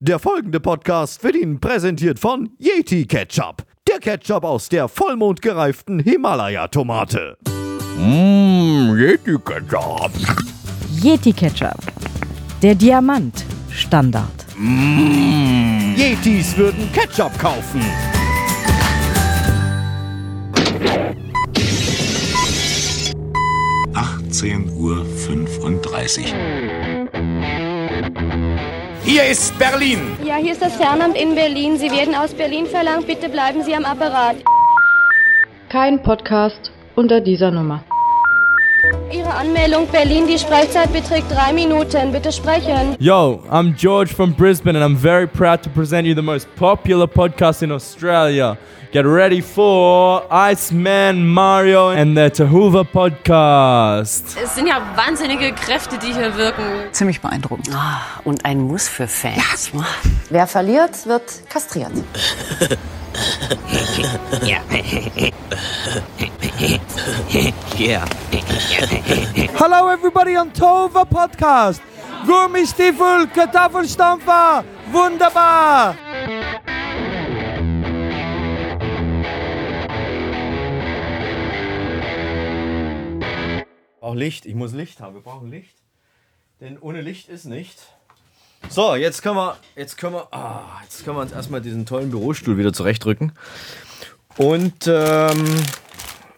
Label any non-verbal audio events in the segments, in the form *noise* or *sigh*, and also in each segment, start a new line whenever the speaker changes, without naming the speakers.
Der folgende Podcast wird Ihnen präsentiert von Yeti Ketchup. Der Ketchup aus der vollmondgereiften Himalaya-Tomate.
Mmm, Yeti Ketchup.
Yeti Ketchup. Der Diamant Standard.
Yetis würden Ketchup kaufen.
Uhr. 35.
Hier ist Berlin.
Ja, hier ist das Fernamt in Berlin. Sie werden aus Berlin verlangt. Bitte bleiben Sie am Apparat.
Kein Podcast unter dieser Nummer.
Ihre Anmeldung Berlin, die Sprechzeit beträgt drei Minuten. Bitte sprechen.
Yo, I'm George from Brisbane, and I'm very proud to present you the most popular podcast in Australia. Get ready for Iceman Mario and the Tahuva Podcast.
Es sind ja wahnsinnige Kräfte, die hier wirken.
Ziemlich beeindruckend.
Ah, und ein Muss für Fans.
Wer verliert, wird kastriert. *laughs*
ja.
Yeah.
Hello, everybody on Tova Podcast. Gummistiefel, Kartoffelstampfer, wunderbar.
Auch Licht. Ich muss Licht haben. Wir brauchen Licht. Denn ohne Licht ist nicht. So, jetzt können wir, jetzt können wir, ah, jetzt können wir uns erstmal diesen tollen Bürostuhl wieder zurechtrücken. Und ähm,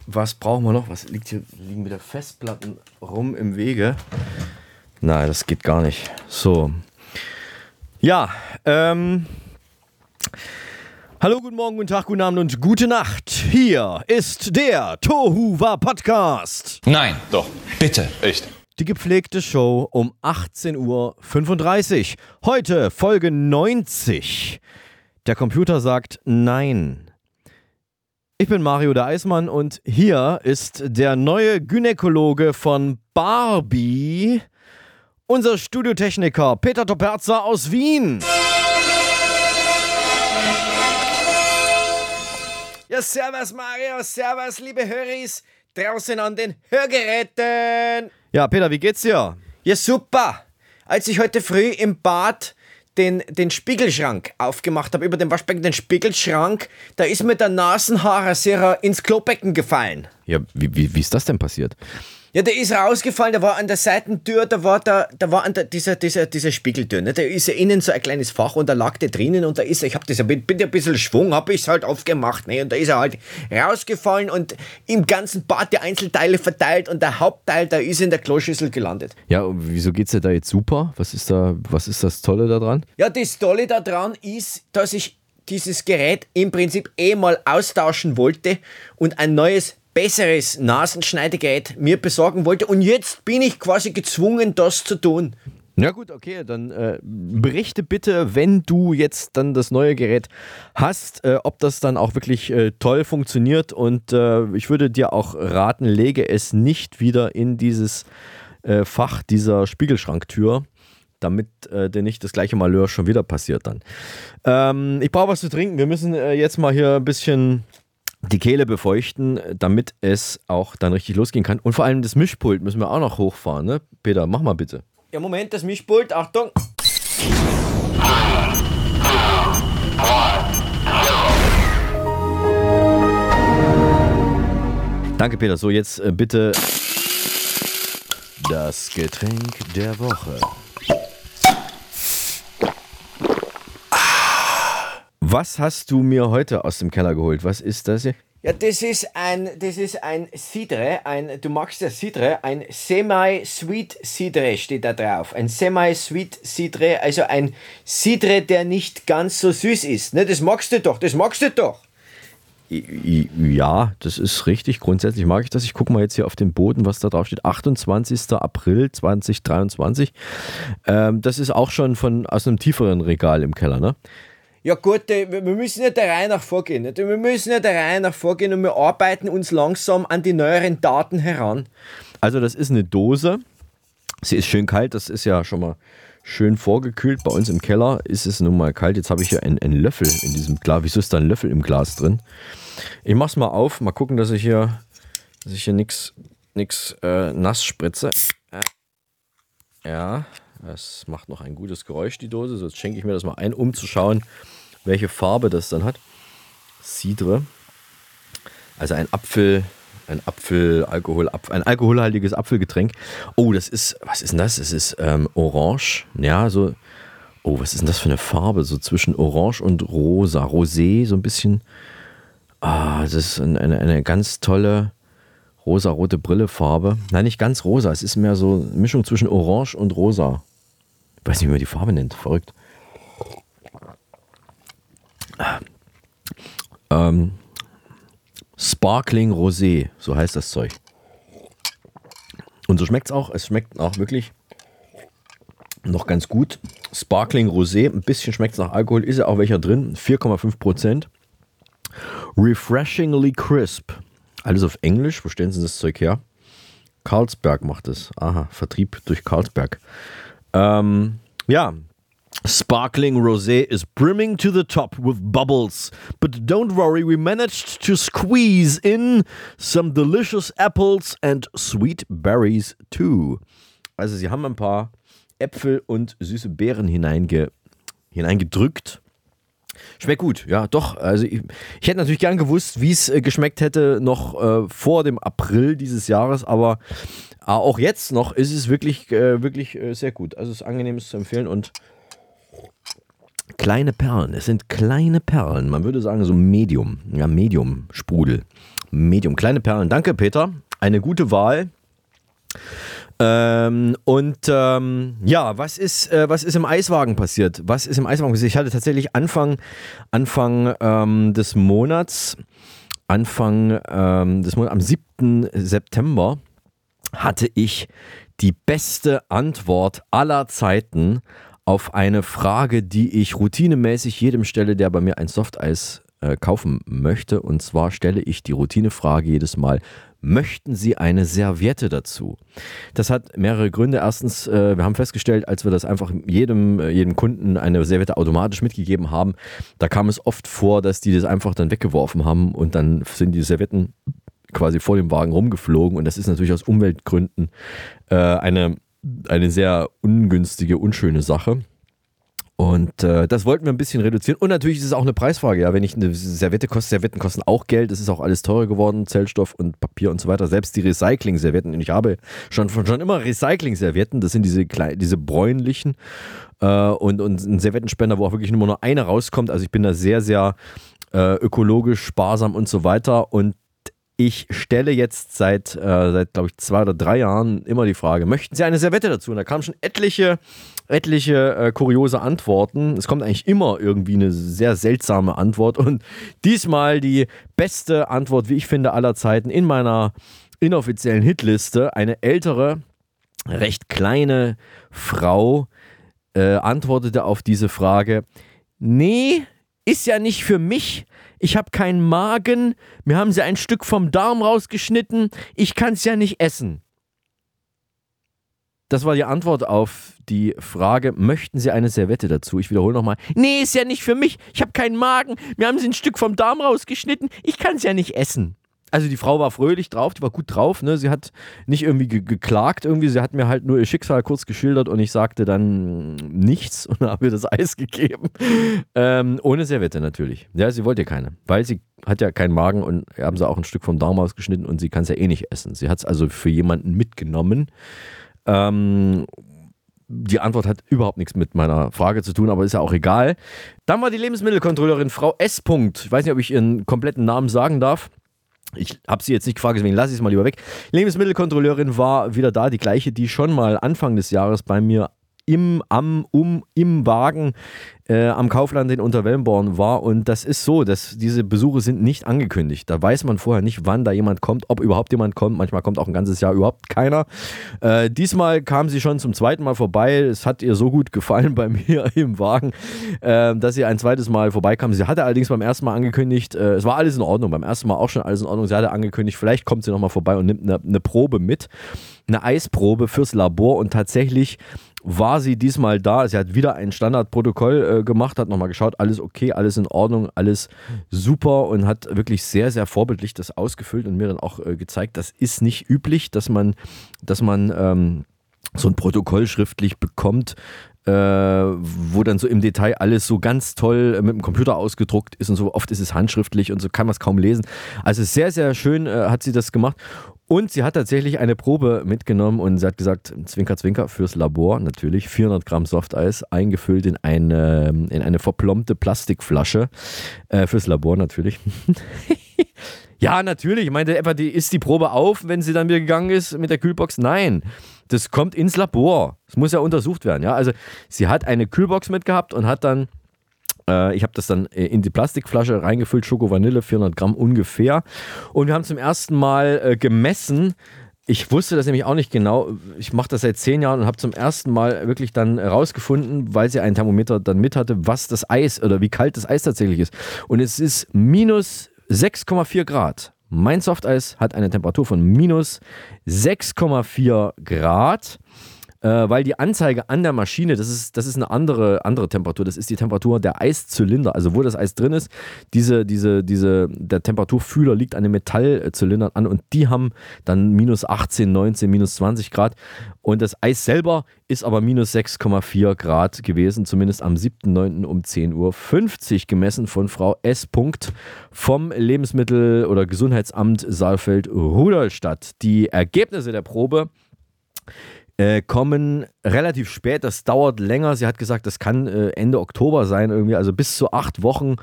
was brauchen wir noch? Was liegt hier? Liegen wieder Festplatten rum im Wege? Nein, das geht gar nicht. So. Ja, ähm. Hallo, guten Morgen, guten Tag, guten Abend und gute Nacht. Hier ist der Tohuwa Podcast.
Nein, doch. Bitte. Echt.
Die gepflegte Show um 18.35 Uhr. Heute Folge 90. Der Computer sagt Nein. Ich bin Mario der Eismann und hier ist der neue Gynäkologe von Barbie, unser Studiotechniker Peter Toperza aus Wien. Ja, servus Mario, servus liebe Höris draußen an den Hörgeräten. Ja, Peter, wie geht's dir? Ja, super. Als ich heute früh im Bad den, den Spiegelschrank aufgemacht habe, über dem Waschbecken den Spiegelschrank, da ist mir der Nasenhaarrasierer ins Klobecken gefallen. Ja, wie, wie, wie ist das denn passiert? Ja, der ist rausgefallen, der war an der Seitentür, da war da, da war an der, dieser, dieser, dieser Spiegeltür, ne? da ist ja innen so ein kleines Fach und da lag der drinnen und da ist er, ich hab das, bin, bin ein bisschen Schwung, hab ich's halt aufgemacht, ne? und da ist er halt rausgefallen und im ganzen Bad die Einzelteile verteilt und der Hauptteil, da ist in der Kloschüssel gelandet. Ja, und wieso geht's dir da jetzt super? Was ist da, was ist das Tolle daran? Ja, das Tolle daran ist, dass ich dieses Gerät im Prinzip eh mal austauschen wollte und ein neues besseres Nasenschneidegerät mir besorgen wollte und jetzt bin ich quasi gezwungen, das zu tun. Ja gut, okay, dann äh, berichte bitte, wenn du jetzt dann das neue Gerät hast, äh, ob das dann auch wirklich äh, toll funktioniert und äh, ich würde dir auch raten, lege es nicht wieder in dieses äh, Fach dieser Spiegelschranktür, damit äh, dir nicht das gleiche Malheur schon wieder passiert dann. Ähm, ich brauche was zu trinken, wir müssen jetzt mal hier ein bisschen die Kehle befeuchten, damit es auch dann richtig losgehen kann. Und vor allem das Mischpult müssen wir auch noch hochfahren, ne? Peter, mach mal bitte. Ja, Moment, das Mischpult, Achtung. Danke, Peter. So, jetzt äh, bitte das Getränk der Woche. Was hast du mir heute aus dem Keller geholt? Was ist das hier? Ja, das ist ein, das ist ein Cidre, ein, du magst das Cidre, ein Semi-Sweet Cidre steht da drauf. Ein Semi-Sweet Cidre, also ein Cidre, der nicht ganz so süß ist. Ne, das magst du doch, das magst du doch. Ja, das ist richtig. Grundsätzlich mag ich das. Ich gucke mal jetzt hier auf den Boden, was da drauf steht. 28. April 2023. Ähm, das ist auch schon von aus einem tieferen Regal im Keller, ne? Ja gut, äh, wir müssen ja der Reihe nach vorgehen. Wir müssen ja der Reihe nach vorgehen und wir arbeiten uns langsam an die neueren Daten heran. Also das ist eine Dose. Sie ist schön kalt, das ist ja schon mal schön vorgekühlt. Bei uns im Keller ist es nun mal kalt. Jetzt habe ich hier einen, einen, Löffel in diesem Glas. Wieso ist da ein Löffel im Glas drin? Ich mach's mal auf, mal gucken, dass ich hier, hier nichts äh, nass spritze. Ja, Es macht noch ein gutes Geräusch, die Dose. So, jetzt schenke ich mir das mal ein, um zu schauen, welche Farbe das dann hat. Cidre. Also ein Apfel, ein Apfel, Alkohol, ein alkoholhaltiges Apfelgetränk. Oh, das ist, was ist denn das? Es ist ähm, orange. Ja, so. Oh, was ist denn das für eine Farbe? So zwischen orange und rosa. Rosé, so ein bisschen. Ah, das ist eine, eine ganz tolle rosa-rote Brillefarbe. Nein, nicht ganz rosa. Es ist mehr so eine Mischung zwischen orange und rosa. Ich weiß nicht, wie man die Farbe nennt. Verrückt. Ähm, Sparkling Rosé, so heißt das Zeug. Und so schmeckt es auch. Es schmeckt auch wirklich noch ganz gut. Sparkling Rosé, ein bisschen schmeckt es nach Alkohol, ist ja auch welcher drin. 4,5 Prozent. Refreshingly crisp. Alles auf Englisch. Wo stellen Sie das Zeug her? Carlsberg macht es. Aha, Vertrieb durch Carlsberg. Ähm, ja, Sparkling Rosé is brimming to the top with bubbles. But don't worry, we managed to squeeze in some delicious apples and sweet berries too. Also, sie haben ein paar Äpfel und süße Beeren hineinge hineingedrückt. Schmeckt gut, ja, doch. Also ich, ich hätte natürlich gern gewusst, wie es äh, geschmeckt hätte noch äh, vor dem April dieses Jahres, aber äh, auch jetzt noch ist es wirklich, äh, wirklich äh, sehr gut. Also es ist angenehm, es zu empfehlen und kleine Perlen. Es sind kleine Perlen. Man würde sagen so Medium, ja Medium Sprudel, Medium kleine Perlen. Danke Peter, eine gute Wahl. Ähm, und ähm, ja, was ist, äh, was ist im Eiswagen passiert? Was ist im Eiswagen passiert? Ich hatte tatsächlich Anfang, Anfang ähm, des Monats, Anfang ähm, des Monats, am 7. September, hatte ich die beste Antwort aller Zeiten auf eine Frage, die ich routinemäßig jedem stelle, der bei mir ein Softeis äh, kaufen möchte. Und zwar stelle ich die Routinefrage jedes Mal, möchten Sie eine Serviette dazu? Das hat mehrere Gründe. Erstens, äh, wir haben festgestellt, als wir das einfach jedem, äh, jedem Kunden eine Serviette automatisch mitgegeben haben, da kam es oft vor, dass die das einfach dann weggeworfen haben und dann sind die Servietten quasi vor dem Wagen rumgeflogen und das ist natürlich aus Umweltgründen äh, eine, eine sehr ungünstige, unschöne Sache. Und äh, das wollten wir ein bisschen reduzieren. Und natürlich ist es auch eine Preisfrage. Ja, wenn ich eine Serviette koste, Servietten kosten auch Geld. Es ist auch alles teurer geworden, Zellstoff und Papier und so weiter. Selbst die Recycling-Servietten. Und ich habe schon, schon immer Recycling-Servietten. Das sind diese, diese bräunlichen. Äh, und, und ein Serviettenspender, wo auch wirklich nur eine rauskommt. Also ich bin da sehr, sehr äh, ökologisch, sparsam und so weiter. Und ich stelle jetzt seit, äh, seit glaube ich, zwei oder drei Jahren immer die Frage, möchten Sie eine Serviette dazu? Und da kamen schon etliche etliche äh, kuriose Antworten. Es kommt eigentlich immer irgendwie eine sehr seltsame Antwort. Und diesmal die beste Antwort, wie ich finde, aller Zeiten in meiner inoffiziellen Hitliste. Eine ältere, recht kleine Frau äh, antwortete auf diese Frage: Nee, ist ja nicht für mich. Ich habe keinen Magen. Mir haben sie ein Stück vom Darm rausgeschnitten. Ich kann es ja nicht essen. Das war die Antwort auf die Frage, möchten Sie eine Serviette dazu? Ich wiederhole nochmal. Nee, ist ja nicht für mich. Ich habe keinen Magen. Mir haben Sie ein Stück vom Darm rausgeschnitten. Ich kann es ja nicht essen. Also die Frau war fröhlich drauf, die war gut drauf. Ne? Sie hat nicht irgendwie ge geklagt irgendwie. Sie hat mir halt nur ihr Schicksal kurz geschildert und ich sagte dann nichts und *laughs* habe ihr das Eis gegeben. Ähm, ohne Serviette natürlich. Ja, sie wollte keine, weil sie hat ja keinen Magen und haben sie auch ein Stück vom Darm ausgeschnitten und sie kann es ja eh nicht essen. Sie hat es also für jemanden mitgenommen. Ähm, die Antwort hat überhaupt nichts mit meiner Frage zu tun, aber ist ja auch egal. Dann war die Lebensmittelkontrolleurin Frau S. Ich weiß nicht, ob ich ihren kompletten Namen sagen darf. Ich habe sie jetzt nicht gefragt, deswegen lasse ich es mal lieber weg. Lebensmittelkontrolleurin war wieder da, die gleiche, die schon mal Anfang des Jahres bei mir im, am, um, im Wagen äh, am Kaufland in Unterwellenborn war. Und das ist so, dass diese Besuche sind nicht angekündigt. Da weiß man vorher nicht, wann da jemand kommt, ob überhaupt jemand kommt. Manchmal kommt auch ein ganzes Jahr überhaupt keiner. Äh, diesmal kam sie schon zum zweiten Mal vorbei. Es hat ihr so gut gefallen bei *laughs* mir im Wagen, äh, dass sie ein zweites Mal vorbeikam. Sie hatte allerdings beim ersten Mal angekündigt, äh, es war alles in Ordnung, beim ersten Mal auch schon alles in Ordnung. Sie hatte angekündigt, vielleicht kommt sie nochmal vorbei und nimmt eine, eine Probe mit. Eine Eisprobe fürs Labor und tatsächlich war sie diesmal da. Sie hat wieder ein Standardprotokoll äh, gemacht, hat nochmal geschaut, alles okay, alles in Ordnung, alles super und hat wirklich sehr, sehr vorbildlich das ausgefüllt und mir dann auch äh, gezeigt, das ist nicht üblich, dass man, dass man ähm, so ein Protokoll schriftlich bekommt, äh, wo dann so im Detail alles so ganz toll mit dem Computer ausgedruckt ist und so. Oft ist es handschriftlich und so kann man es kaum lesen. Also sehr, sehr schön äh, hat sie das gemacht. Und sie hat tatsächlich eine Probe mitgenommen und sie hat gesagt, Zwinker, Zwinker fürs Labor, natürlich 400 Gramm Softeis, eingefüllt in eine, in eine verplombte Plastikflasche, äh, fürs Labor natürlich. *laughs* ja, natürlich, ich meinte, etwa die, ist die Probe auf, wenn sie dann wieder gegangen ist mit der Kühlbox? Nein, das kommt ins Labor. Es muss ja untersucht werden, ja. Also sie hat eine Kühlbox mitgehabt und hat dann äh, ich habe das dann äh, in die Plastikflasche reingefüllt, Schoko Vanille, 400 Gramm ungefähr. Und wir haben zum ersten Mal äh, gemessen, ich wusste das nämlich auch nicht genau. Ich mache das seit zehn Jahren und habe zum ersten Mal wirklich dann herausgefunden, weil sie ein Thermometer dann mit hatte, was das Eis oder wie kalt das Eis tatsächlich ist. Und es ist minus 6,4 Grad. Mein Softeis hat eine Temperatur von minus 6,4 Grad äh, weil die Anzeige an der Maschine, das ist, das ist eine andere, andere Temperatur. Das ist die Temperatur der Eiszylinder, also wo das Eis drin ist. Diese, diese, diese, der Temperaturfühler liegt an den Metallzylindern an und die haben dann minus 18, 19, minus 20 Grad. Und das Eis selber ist aber minus 6,4 Grad gewesen, zumindest am 7.9. um 10.50 Uhr gemessen von Frau S. vom Lebensmittel- oder Gesundheitsamt Saalfeld-Rudolstadt. Die Ergebnisse der Probe äh, kommen relativ spät. Das dauert länger. Sie hat gesagt, das kann äh, Ende Oktober sein, irgendwie, also bis zu acht Wochen.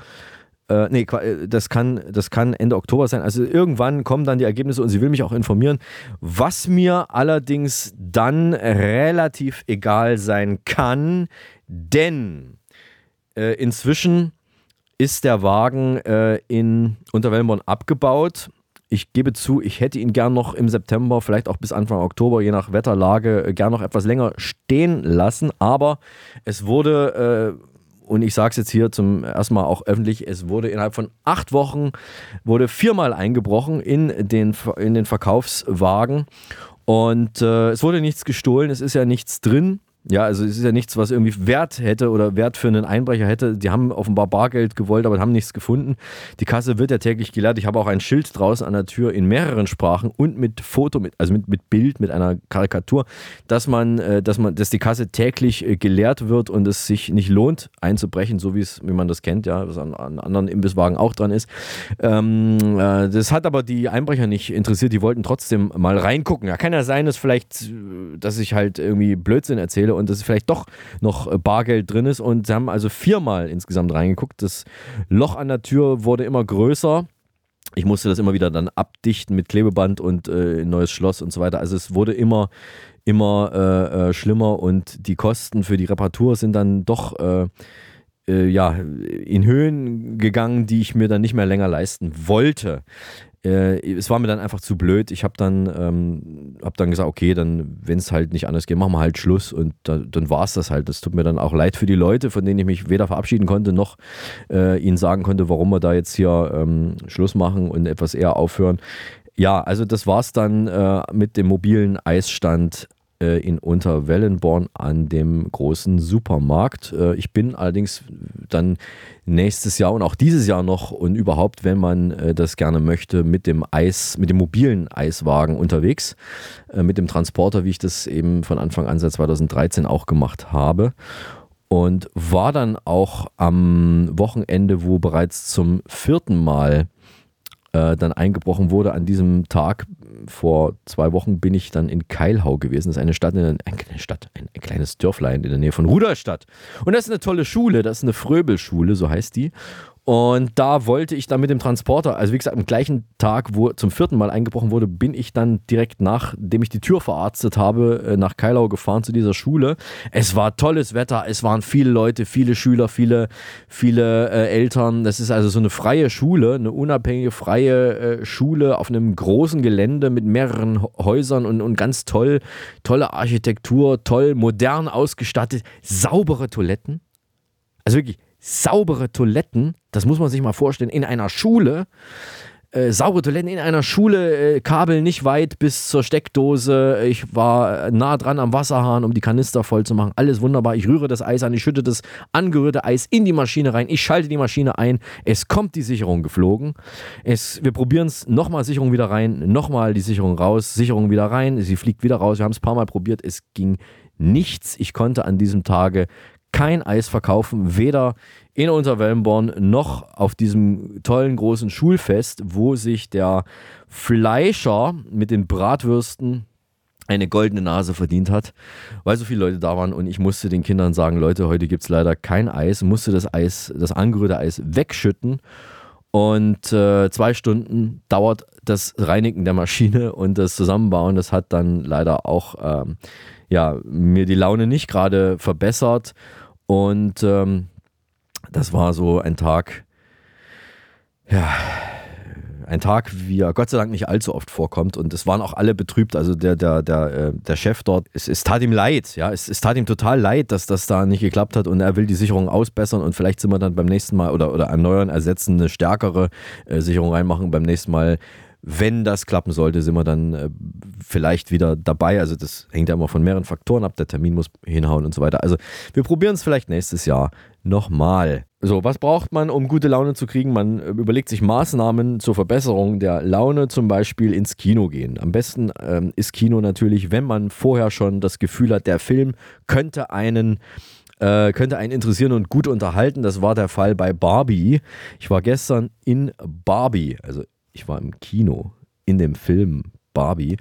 Äh, nee, äh, das kann, das kann Ende Oktober sein. Also irgendwann kommen dann die Ergebnisse und sie will mich auch informieren. Was mir allerdings dann relativ egal sein kann, denn äh, inzwischen ist der Wagen äh, in Unterwellenborn abgebaut ich gebe zu, ich hätte ihn gern noch im September, vielleicht auch bis Anfang Oktober, je nach Wetterlage, äh, gern noch etwas länger stehen lassen. Aber es wurde, äh, und ich sage es jetzt hier zum ersten Mal auch öffentlich, es wurde innerhalb von acht Wochen, wurde viermal eingebrochen in den, in den Verkaufswagen. Und äh, es wurde nichts gestohlen, es ist ja nichts drin. Ja, also es ist ja nichts, was irgendwie Wert hätte oder Wert für einen Einbrecher hätte. Die haben offenbar Bargeld gewollt, aber haben nichts gefunden. Die Kasse wird ja täglich geleert. Ich habe auch ein Schild draußen an der Tür in mehreren Sprachen und mit Foto, mit, also mit, mit Bild, mit einer Karikatur, dass man, äh, dass man, dass die Kasse täglich äh, geleert wird und es sich nicht lohnt, einzubrechen, so wie es, wie man das kennt, ja, was an, an anderen Imbisswagen auch dran ist. Ähm, äh, das hat aber die Einbrecher nicht interessiert. Die wollten trotzdem mal reingucken. Ja, kann ja sein, dass vielleicht, äh, dass ich halt irgendwie Blödsinn erzähle und dass vielleicht doch noch äh, Bargeld drin ist. Und sie haben also viermal insgesamt reingeguckt. Das Loch an der Tür wurde immer größer. Ich musste das immer wieder dann abdichten mit Klebeband und äh, neues Schloss und so weiter. Also es wurde immer, immer äh, äh, schlimmer und die Kosten für die Reparatur sind dann doch äh, äh, ja, in Höhen gegangen, die ich mir dann nicht mehr länger leisten wollte äh, es war mir dann einfach zu blöd. Ich habe dann, ähm, hab dann gesagt, okay, dann, wenn es halt nicht anders geht, machen wir halt Schluss. Und da, dann war es das halt. Das tut mir dann auch leid für die Leute, von denen ich mich weder verabschieden konnte, noch äh, ihnen sagen konnte, warum wir da jetzt hier ähm, Schluss machen und etwas eher aufhören. Ja, also das war es dann äh, mit dem mobilen Eisstand in Unterwellenborn an dem großen Supermarkt. Äh, ich bin allerdings dann nächstes Jahr und auch dieses Jahr noch und überhaupt, wenn man äh, das gerne möchte, mit dem Eis, mit dem mobilen Eiswagen unterwegs, mit dem Transporter, wie ich das eben von Anfang an seit 2013 auch gemacht habe und war dann auch am Wochenende, wo bereits zum vierten Mal äh, dann eingebrochen wurde. An diesem Tag vor zwei Wochen bin ich dann in Keilhau gewesen. Das ist eine Stadt, eine, eine Stadt, ein, ein, kleines Dörflein in der Nähe von Rudolstadt. Und das ist eine tolle Schule, das ist eine Fröbelschule, so heißt die. Und da wollte ich dann mit dem Transporter, also wie gesagt, am gleichen Tag, wo zum vierten Mal eingebrochen wurde, bin ich dann direkt nachdem ich die Tür verarztet habe, äh, nach Keilau gefahren zu dieser Schule. Es war tolles Wetter, es waren viele Leute, viele Schüler, viele, viele äh, Eltern. Das ist also so eine freie Schule, eine unabhängige freie äh, Schule auf einem großen Gelände mit mehreren Häusern und, und ganz toll, tolle Architektur, toll, modern ausgestattet, saubere Toiletten. Also wirklich saubere Toiletten, das muss man sich mal vorstellen, in einer Schule. äh, saure Toiletten in einer Schule, äh, Kabel nicht weit bis zur Steckdose. Ich war nah dran am Wasserhahn, um die Kanister voll zu machen. Alles wunderbar. Ich rühre das Eis an, ich schütte das angerührte Eis in die Maschine rein. Ich schalte die Maschine ein. Es kommt die Sicherung geflogen. Es, wir probieren es nochmal Sicherung wieder rein, nochmal die Sicherung raus, Sicherung wieder rein. Sie fliegt wieder raus. Wir haben es ein paar Mal probiert. Es ging nichts. Ich konnte an diesem Tage kein Eis verkaufen, weder in Unterwellenborn noch auf diesem tollen großen Schulfest, wo sich der Fleischer mit den Bratwürsten eine goldene Nase verdient hat, weil so viele Leute da waren. Und ich musste den Kindern sagen, Leute, heute gibt es leider kein Eis, musste das Eis, das angerührte Eis wegschütten. Und äh, zwei Stunden dauert das Reinigen der Maschine und das Zusammenbauen, das hat dann leider auch ähm, ja, mir die Laune nicht gerade verbessert und ähm, das war so ein Tag, ja, ein Tag, wie er Gott sei Dank nicht allzu oft vorkommt. Und es waren auch alle betrübt. Also der, der, der, äh, der Chef dort, es, es tat ihm leid. Ja, es, es tat ihm total leid, dass das da nicht geklappt hat. Und er will die Sicherung ausbessern. Und vielleicht sind wir dann beim nächsten Mal oder, oder erneuern, ersetzen, eine stärkere äh, Sicherung reinmachen. Beim nächsten Mal wenn das klappen sollte, sind wir dann äh, vielleicht wieder dabei. Also das hängt ja immer von mehreren Faktoren ab. Der Termin muss hinhauen und so weiter. Also wir probieren es vielleicht nächstes Jahr nochmal. So, was braucht man, um gute Laune zu kriegen? Man äh, überlegt sich Maßnahmen zur Verbesserung der Laune, zum Beispiel ins Kino gehen. Am besten ähm, ist Kino natürlich, wenn man vorher schon das Gefühl hat, der Film könnte einen äh, könnte einen interessieren und gut unterhalten. Das war der Fall bei Barbie. Ich war gestern in Barbie, also ich war im Kino in dem Film Barbie.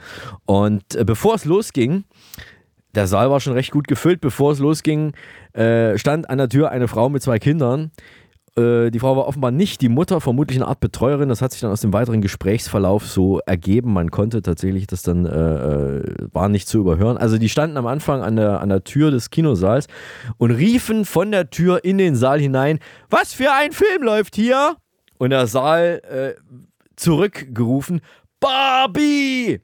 Und äh, bevor es losging, der Saal war schon recht gut gefüllt. Bevor es losging, äh, stand an der Tür eine Frau mit zwei Kindern. Äh, die Frau war offenbar nicht die Mutter, vermutlich eine Art Betreuerin. Das hat sich dann aus dem weiteren Gesprächsverlauf so ergeben. Man konnte tatsächlich das dann, äh, war nicht zu überhören. Also die standen am Anfang an der, an der Tür des Kinosaals und riefen von der Tür in den Saal hinein, was für ein Film läuft hier? Und der Saal äh, zurückgerufen, Barbie!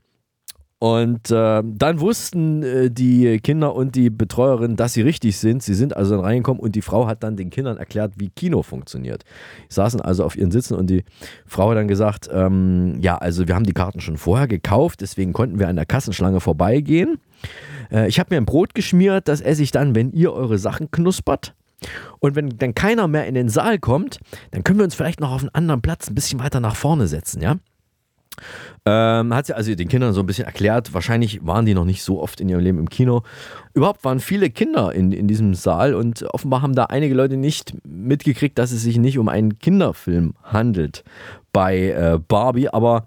Und äh, dann wussten äh, die Kinder und die Betreuerin, dass sie richtig sind. Sie sind also dann reingekommen und die Frau hat dann den Kindern erklärt, wie Kino funktioniert. Sie saßen also auf ihren Sitzen und die Frau hat dann gesagt, ähm, ja, also wir haben die Karten schon vorher gekauft, deswegen konnten wir an der Kassenschlange vorbeigehen. Äh, ich habe mir ein Brot geschmiert, das esse ich dann, wenn ihr eure Sachen knuspert. Und wenn dann keiner mehr in den Saal kommt, dann können wir uns vielleicht noch auf einen anderen Platz ein bisschen weiter nach vorne setzen, ja? Ähm, hat sie also den Kindern so ein bisschen erklärt. Wahrscheinlich waren die noch nicht so oft in ihrem Leben im Kino. Überhaupt waren viele Kinder in, in diesem Saal und offenbar haben da einige Leute nicht mitgekriegt, dass es sich nicht um einen Kinderfilm handelt bei äh, Barbie. Aber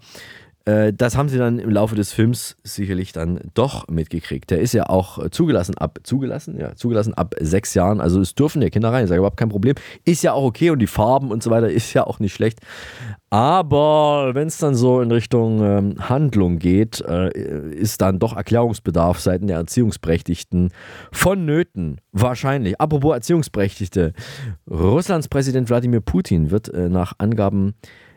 das haben sie dann im Laufe des Films sicherlich dann doch mitgekriegt. Der ist ja auch äh, zugelassen ab zugelassen, ja, zugelassen ab sechs Jahren. Also es dürfen ja Kinder rein, ist ja überhaupt kein Problem. Ist ja auch okay und die Farben und so weiter ist ja auch nicht schlecht. Aber wenn es dann so in Richtung ähm, Handlung geht, äh, ist dann doch Erklärungsbedarf seitens der Erziehungsberechtigten vonnöten. Wahrscheinlich. Apropos Erziehungsberechtigte. Russlands Präsident Wladimir Putin wird äh, nach Angaben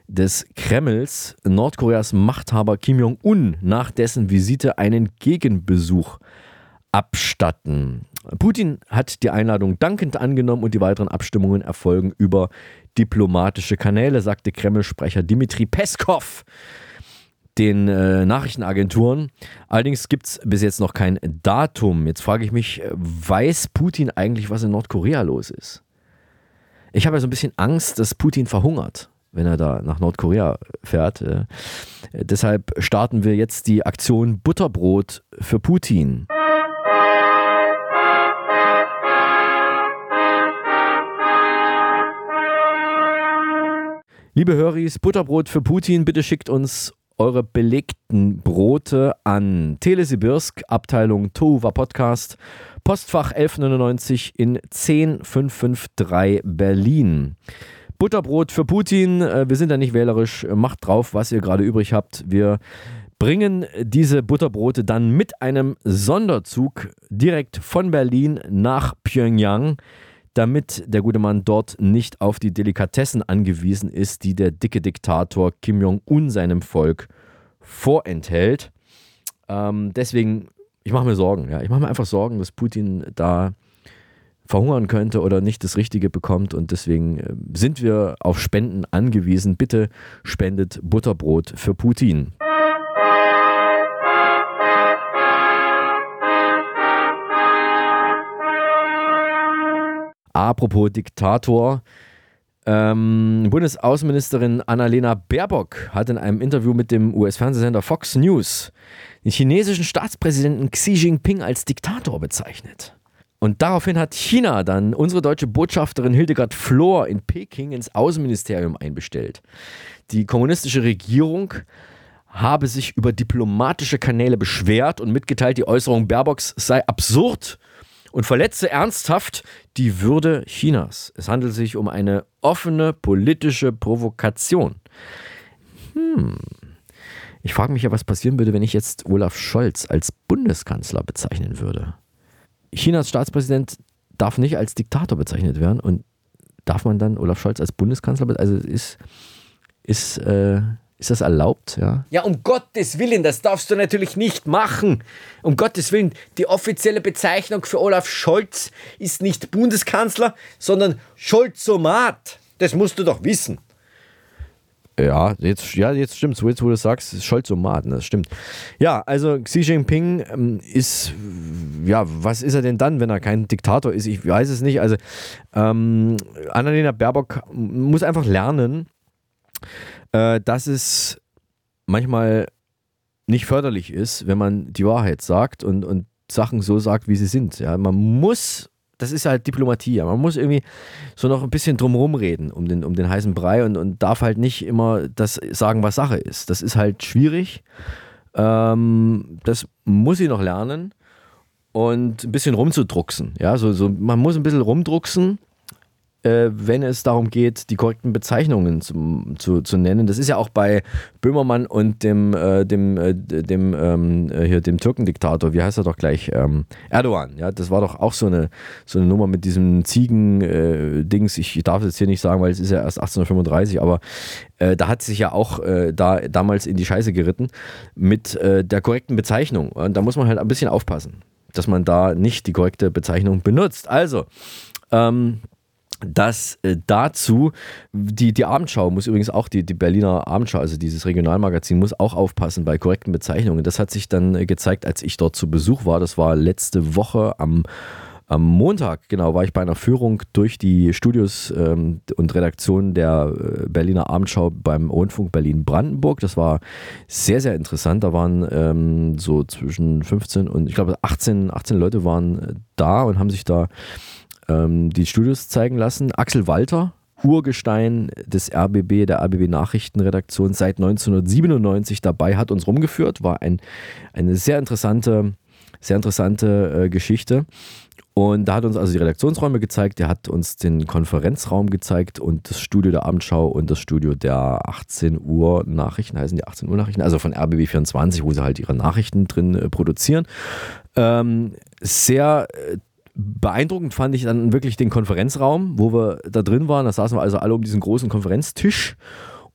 des Kremls Nordkoreas Machthaber Kim Jong-un nach dessen Visite einen Gegenbesuch abstatten. Putin hat die Einladung dankend angenommen und die weiteren Abstimmungen erfolgen über diplomatische Kanäle, sagte Kreml-Sprecher Dmitri Peskov den äh, Nachrichtenagenturen. Allerdings gibt es bis jetzt noch kein Datum. Jetzt frage ich mich, weiß Putin eigentlich, was in Nordkorea los ist? Ich habe ja so ein bisschen Angst, dass Putin verhungert wenn er da nach Nordkorea fährt. Äh, deshalb starten wir jetzt die Aktion Butterbrot für Putin. Liebe Höris, Butterbrot für Putin, bitte schickt uns eure belegten Brote an Telesibirsk, Abteilung Tohuwa Podcast, Postfach 1199 in 10553 Berlin. Butterbrot für Putin. Äh, wir sind da nicht wählerisch. Macht drauf, was ihr gerade übrig habt. Wir bringen diese Butterbrote dann mit einem Sonderzug direkt von Berlin nach Pyongyang, damit der gute Mann dort nicht auf die Delikatessen angewiesen ist, die der dicke Diktator Kim Jong-un seinem Volk vorenthält. Ähm, deswegen, ich mache mir Sorgen. Ja. Ich mache mir einfach Sorgen, dass Putin da verhungern könnte oder nicht das Richtige bekommt. Und deswegen äh, sind wir auf Spenden angewiesen. Bitte spendet Butterbrot für Putin. Apropos Diktator. Ähm, Bundesaußenministerin Annalena Baerbock hat in einem Interview mit dem US-Fernsehsender Fox News den chinesischen Staatspräsidenten Xi Jinping als Diktator bezeichnet. Und daraufhin hat China dann unsere deutsche Botschafterin Hildegard Flor in Peking ins Außenministerium einbestellt. Die kommunistische Regierung habe sich über diplomatische Kanäle beschwert und mitgeteilt, die Äußerung Baerbocks sei absurd und verletze ernsthaft die Würde Chinas. Es handelt sich um eine offene politische Provokation. Hm. Ich frage mich ja, was passieren würde, wenn ich jetzt Olaf Scholz als Bundeskanzler bezeichnen würde. Chinas Staatspräsident darf nicht als Diktator bezeichnet werden und darf man dann Olaf Scholz als Bundeskanzler bezeichnen? Also ist, ist äh, ist das erlaubt? Ja?
ja, um Gottes Willen, das darfst du natürlich nicht machen. Um Gottes Willen, die offizielle Bezeichnung für Olaf Scholz ist nicht Bundeskanzler, sondern Scholzomat. Das musst du doch wissen.
Ja, jetzt, ja, jetzt stimmt's. Jetzt, wo du sagst, Scholzomat, das stimmt. Ja, also Xi Jinping ähm, ist, ja, was ist er denn dann, wenn er kein Diktator ist? Ich weiß es nicht. Also, ähm, Annalena Baerbock muss einfach lernen, äh, dass es manchmal nicht förderlich ist, wenn man die Wahrheit sagt und, und Sachen so sagt, wie sie sind. Ja, man muss, das ist halt Diplomatie, man muss irgendwie so noch ein bisschen drumherum reden um den, um den heißen Brei und, und darf halt nicht immer das sagen, was Sache ist. Das ist halt schwierig. Ähm, das muss ich noch lernen und ein bisschen rumzudrucksen. Ja, so, so, man muss ein bisschen rumdrucksen äh, wenn es darum geht, die korrekten Bezeichnungen zu, zu, zu, nennen. Das ist ja auch bei Böhmermann und dem, äh, dem, äh, dem, ähm, äh, hier, dem Türkendiktator, wie heißt er doch gleich, ähm, Erdogan. Ja, das war doch auch so eine, so eine Nummer mit diesem Ziegen-Dings. ich darf es jetzt hier nicht sagen, weil es ist ja erst 1835, aber äh, da hat sich ja auch äh, da damals in die Scheiße geritten mit der korrekten Bezeichnung. Und da muss man halt ein bisschen aufpassen, dass man da nicht die korrekte Bezeichnung benutzt. Also, ähm, dass äh, dazu die, die Abendschau muss übrigens auch, die, die Berliner Abendschau, also dieses Regionalmagazin, muss auch aufpassen bei korrekten Bezeichnungen. Das hat sich dann äh, gezeigt, als ich dort zu Besuch war. Das war letzte Woche am, am Montag, genau, war ich bei einer Führung durch die Studios ähm, und Redaktionen der äh, Berliner Abendschau beim Rundfunk Berlin-Brandenburg. Das war sehr, sehr interessant. Da waren ähm, so zwischen 15 und ich glaube 18, 18 Leute waren äh, da und haben sich da ähm, die Studios zeigen lassen. Axel Walter, Urgestein des RBB, der RBB Nachrichtenredaktion, seit 1997 dabei, hat uns rumgeführt. War ein, eine sehr interessante, sehr interessante äh, Geschichte. Und da hat uns also die Redaktionsräume gezeigt, der hat uns den Konferenzraum gezeigt und das Studio der Abendschau und das Studio der 18 Uhr Nachrichten, heißen die 18 Uhr Nachrichten, also von RBB 24, wo sie halt ihre Nachrichten drin äh, produzieren. Ähm, sehr äh, beeindruckend fand ich dann wirklich den Konferenzraum, wo wir da drin waren. Da saßen wir also alle um diesen großen Konferenztisch.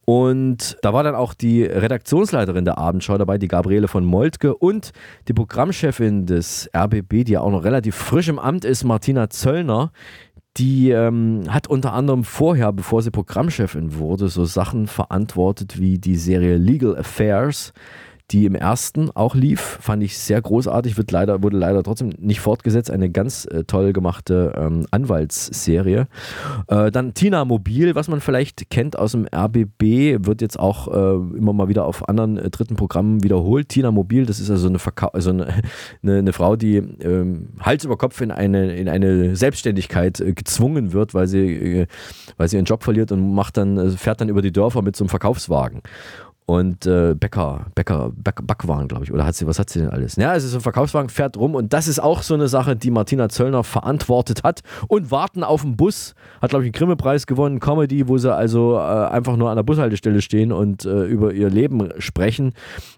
Und da war dann auch die Redaktionsleiterin der Abendschau dabei, die Gabriele von Moltke und die Programmchefin des RBB, die ja auch noch relativ frisch im Amt ist, Martina Zöllner. Die ähm, hat unter anderem vorher, bevor sie Programmchefin wurde, so Sachen verantwortet wie die Serie Legal Affairs die im ersten auch lief, fand ich sehr großartig, wird leider, wurde leider trotzdem nicht fortgesetzt. Eine ganz äh, toll gemachte ähm, Anwaltsserie. Äh, dann Tina Mobil, was man vielleicht kennt aus dem RBB, wird jetzt auch äh, immer mal wieder auf anderen äh, dritten Programmen wiederholt. Tina Mobil, das ist also eine, Verka also eine, *laughs* eine, eine, Frau, die ähm, Hals über Kopf in eine, in eine Selbstständigkeit äh, gezwungen wird, weil sie, äh, weil sie ihren Job verliert und macht dann, fährt dann über die Dörfer mit so einem Verkaufswagen und äh, Bäcker, Bäcker, Back, Backwaren, glaube ich. Oder hat sie, was hat sie denn alles? Ja, es ist ein Verkaufswagen, fährt rum und das ist auch so eine Sache, die Martina Zöllner verantwortet hat. Und warten auf den Bus, hat, glaube ich, einen Grimme-Preis gewonnen, Comedy, wo sie also äh, einfach nur an der Bushaltestelle stehen und äh, über ihr Leben sprechen.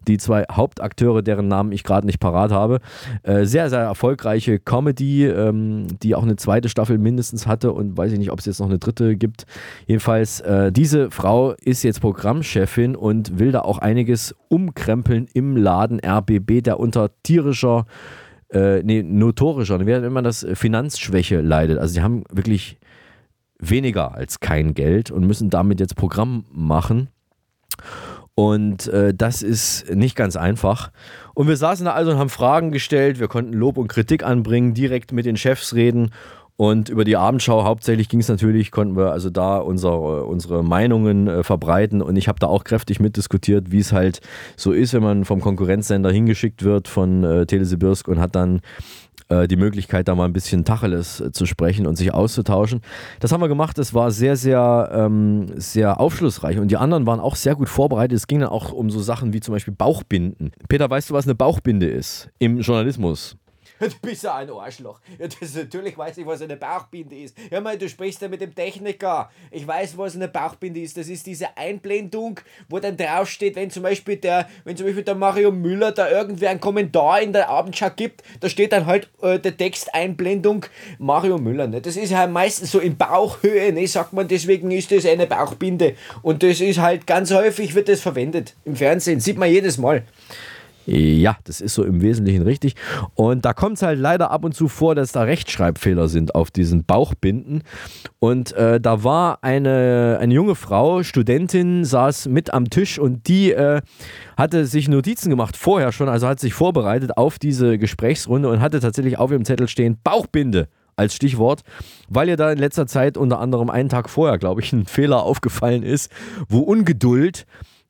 Die zwei Hauptakteure, deren Namen ich gerade nicht parat habe. Äh, sehr, sehr erfolgreiche Comedy, ähm, die auch eine zweite Staffel mindestens hatte und weiß ich nicht, ob es jetzt noch eine dritte gibt. Jedenfalls, äh, diese Frau ist jetzt Programmchefin und will da auch einiges umkrempeln im Laden RBB, der unter tierischer äh, nee, notorischer, wie man das, Finanzschwäche leidet. Also sie haben wirklich weniger als kein Geld und müssen damit jetzt Programm machen. Und äh, das ist nicht ganz einfach. Und wir saßen da also und haben Fragen gestellt. Wir konnten Lob und Kritik anbringen, direkt mit den Chefs reden. Und über die Abendschau hauptsächlich ging es natürlich, konnten wir also da unsere, unsere Meinungen äh, verbreiten. Und ich habe da auch kräftig mitdiskutiert, wie es halt so ist, wenn man vom Konkurrenzsender hingeschickt wird von äh, Telesibirsk und hat dann äh, die Möglichkeit, da mal ein bisschen Tacheles äh, zu sprechen und sich auszutauschen. Das haben wir gemacht. Das war sehr, sehr, ähm, sehr aufschlussreich. Und die anderen waren auch sehr gut vorbereitet. Es ging dann auch um so Sachen wie zum Beispiel Bauchbinden. Peter, weißt du, was eine Bauchbinde ist im Journalismus?
Du bist ja ein Arschloch. Ja, das, natürlich weiß ich, was eine Bauchbinde ist. Ja, mal, du sprichst ja mit dem Techniker. Ich weiß, was eine Bauchbinde ist. Das ist diese Einblendung, wo dann draufsteht, wenn zum Beispiel der, wenn zum Beispiel der Mario Müller da irgendwie einen Kommentar in der Abendschau gibt, da steht dann halt äh, der Texteinblendung Mario Müller. Ne? Das ist ja meistens so in Bauchhöhe, ne? sagt man, deswegen ist das eine Bauchbinde. Und das ist halt ganz häufig wird das verwendet im Fernsehen. Sieht man jedes Mal.
Ja, das ist so im Wesentlichen richtig. Und da kommt es halt leider ab und zu vor, dass da Rechtschreibfehler sind auf diesen Bauchbinden. Und äh, da war eine, eine junge Frau, Studentin, saß mit am Tisch und die äh, hatte sich Notizen gemacht vorher schon, also hat sich vorbereitet auf diese Gesprächsrunde und hatte tatsächlich auf ihrem Zettel stehen Bauchbinde als Stichwort, weil ihr da in letzter Zeit unter anderem einen Tag vorher, glaube ich, ein Fehler aufgefallen ist, wo Ungeduld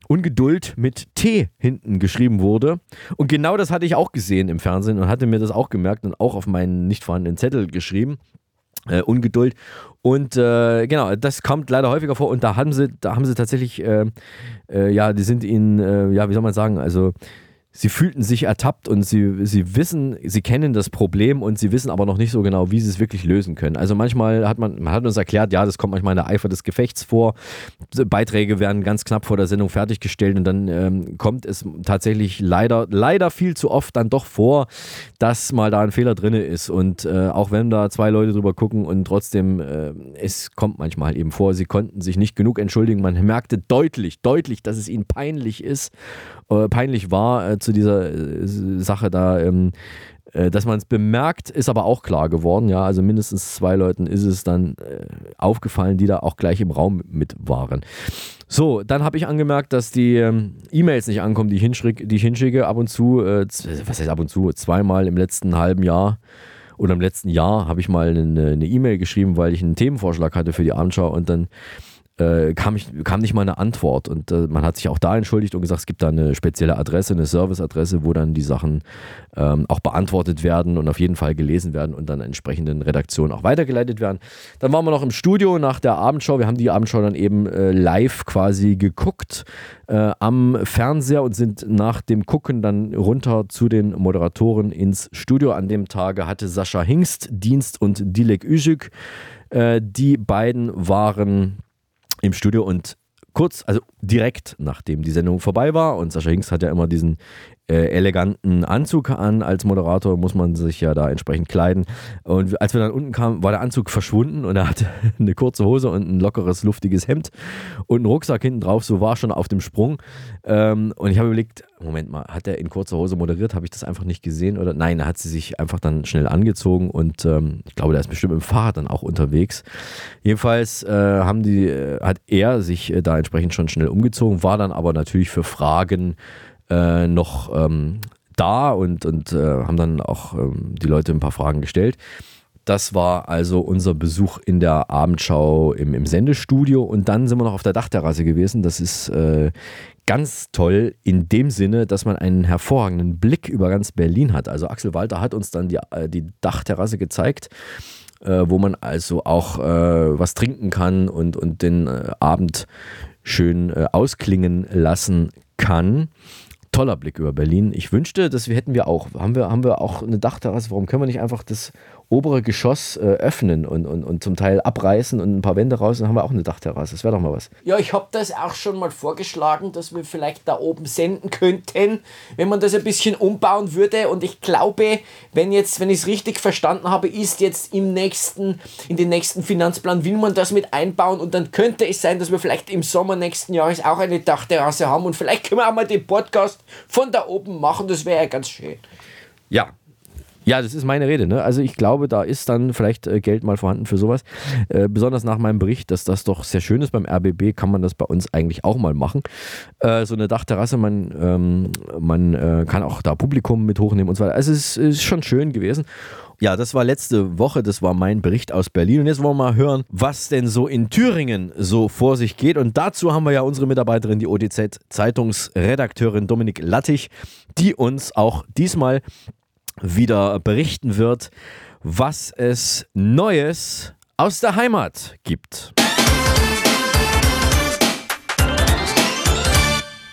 Ungeduld mit T hinten geschrieben wurde. Und genau das hatte ich auch gesehen im Fernsehen und hatte mir das auch gemerkt und auch auf meinen nicht vorhandenen Zettel geschrieben. Äh, Ungeduld. Und äh, genau, das kommt leider häufiger vor. Und da haben sie, da haben sie tatsächlich, äh, äh ja, die sind ihnen, äh, ja, wie soll man sagen, also sie fühlten sich ertappt und sie, sie wissen, sie kennen das Problem und sie wissen aber noch nicht so genau, wie sie es wirklich lösen können. Also manchmal hat man, man hat uns erklärt, ja, das kommt manchmal in der Eifer des Gefechts vor. Beiträge werden ganz knapp vor der Sendung fertiggestellt und dann ähm, kommt es tatsächlich leider, leider viel zu oft dann doch vor, dass mal da ein Fehler drin ist. Und äh, auch wenn da zwei Leute drüber gucken und trotzdem, äh, es kommt manchmal eben vor, sie konnten sich nicht genug entschuldigen. Man merkte deutlich, deutlich, dass es ihnen peinlich ist, äh, peinlich war, äh, zu dieser äh, Sache da, ähm, äh, dass man es bemerkt, ist aber auch klar geworden. Ja, also mindestens zwei Leuten ist es dann äh, aufgefallen, die da auch gleich im Raum mit waren. So, dann habe ich angemerkt, dass die ähm, E-Mails nicht ankommen, die ich, hinschicke, die ich hinschicke, ab und zu, äh, was heißt ab und zu, zweimal im letzten halben Jahr oder im letzten Jahr habe ich mal eine E-Mail e geschrieben, weil ich einen Themenvorschlag hatte für die Abendschau und dann äh, kam, ich, kam nicht mal eine Antwort. Und äh, man hat sich auch da entschuldigt und gesagt, es gibt da eine spezielle Adresse, eine Serviceadresse, wo dann die Sachen ähm, auch beantwortet werden und auf jeden Fall gelesen werden und dann entsprechenden Redaktionen auch weitergeleitet werden. Dann waren wir noch im Studio nach der Abendschau. Wir haben die Abendschau dann eben äh, live quasi geguckt äh, am Fernseher und sind nach dem Gucken dann runter zu den Moderatoren ins Studio. An dem Tage hatte Sascha Hingst Dienst und Dilek Üschük. Äh, die beiden waren im Studio und kurz, also direkt nachdem die Sendung vorbei war und Sascha Hinks hat ja immer diesen äh, eleganten Anzug an. Als Moderator muss man sich ja da entsprechend kleiden. Und als wir dann unten kamen, war der Anzug verschwunden und er hatte *laughs* eine kurze Hose und ein lockeres, luftiges Hemd und einen Rucksack hinten drauf. So war schon auf dem Sprung. Ähm, und ich habe überlegt, Moment mal, hat er in kurzer Hose moderiert? Habe ich das einfach nicht gesehen? Oder nein, er hat sie sich einfach dann schnell angezogen und ähm, ich glaube, der ist bestimmt im Fahrrad dann auch unterwegs. Jedenfalls äh, haben die, äh, hat er sich äh, da entsprechend schon schnell umgezogen, war dann aber natürlich für Fragen äh, noch ähm, da und, und äh, haben dann auch ähm, die Leute ein paar Fragen gestellt. Das war also unser Besuch in der Abendschau im, im Sendestudio und dann sind wir noch auf der Dachterrasse gewesen. Das ist äh, ganz toll in dem Sinne, dass man einen hervorragenden Blick über ganz Berlin hat. Also Axel Walter hat uns dann die, äh, die Dachterrasse gezeigt. Äh, wo man also auch äh, was trinken kann und, und den äh, Abend schön äh, ausklingen lassen kann toller Blick über Berlin. Ich wünschte, dass wir hätten wir auch. Haben wir, haben wir auch eine Dachterrasse? Warum können wir nicht einfach das obere Geschoss äh, öffnen und, und, und zum Teil abreißen und ein paar Wände raus, dann haben wir auch eine Dachterrasse. Das wäre doch mal was.
Ja, ich habe das auch schon mal vorgeschlagen, dass wir vielleicht da oben senden könnten, wenn man das ein bisschen umbauen würde. Und ich glaube, wenn jetzt, wenn ich es richtig verstanden habe, ist jetzt im nächsten, in den nächsten Finanzplan will man das mit einbauen und dann könnte es sein, dass wir vielleicht im Sommer nächsten Jahres auch eine Dachterrasse haben und vielleicht können wir auch mal den Podcast von da oben machen. Das wäre ja ganz schön.
Ja, Ja, das ist meine Rede. Ne? Also ich glaube, da ist dann vielleicht äh, Geld mal vorhanden für sowas. Äh, besonders nach meinem Bericht, dass das doch sehr schön ist beim RBB, kann man das bei uns eigentlich auch mal machen. Äh, so eine Dachterrasse, man, ähm, man äh, kann auch da Publikum mit hochnehmen und so weiter. Also es ist schon schön gewesen. Ja, das war letzte Woche, das war mein Bericht aus Berlin. Und jetzt wollen wir mal hören, was denn so in Thüringen so vor sich geht. Und dazu haben wir ja unsere Mitarbeiterin, die OTZ-Zeitungsredakteurin Dominik Lattig, die uns auch diesmal wieder berichten wird, was es Neues aus der Heimat gibt.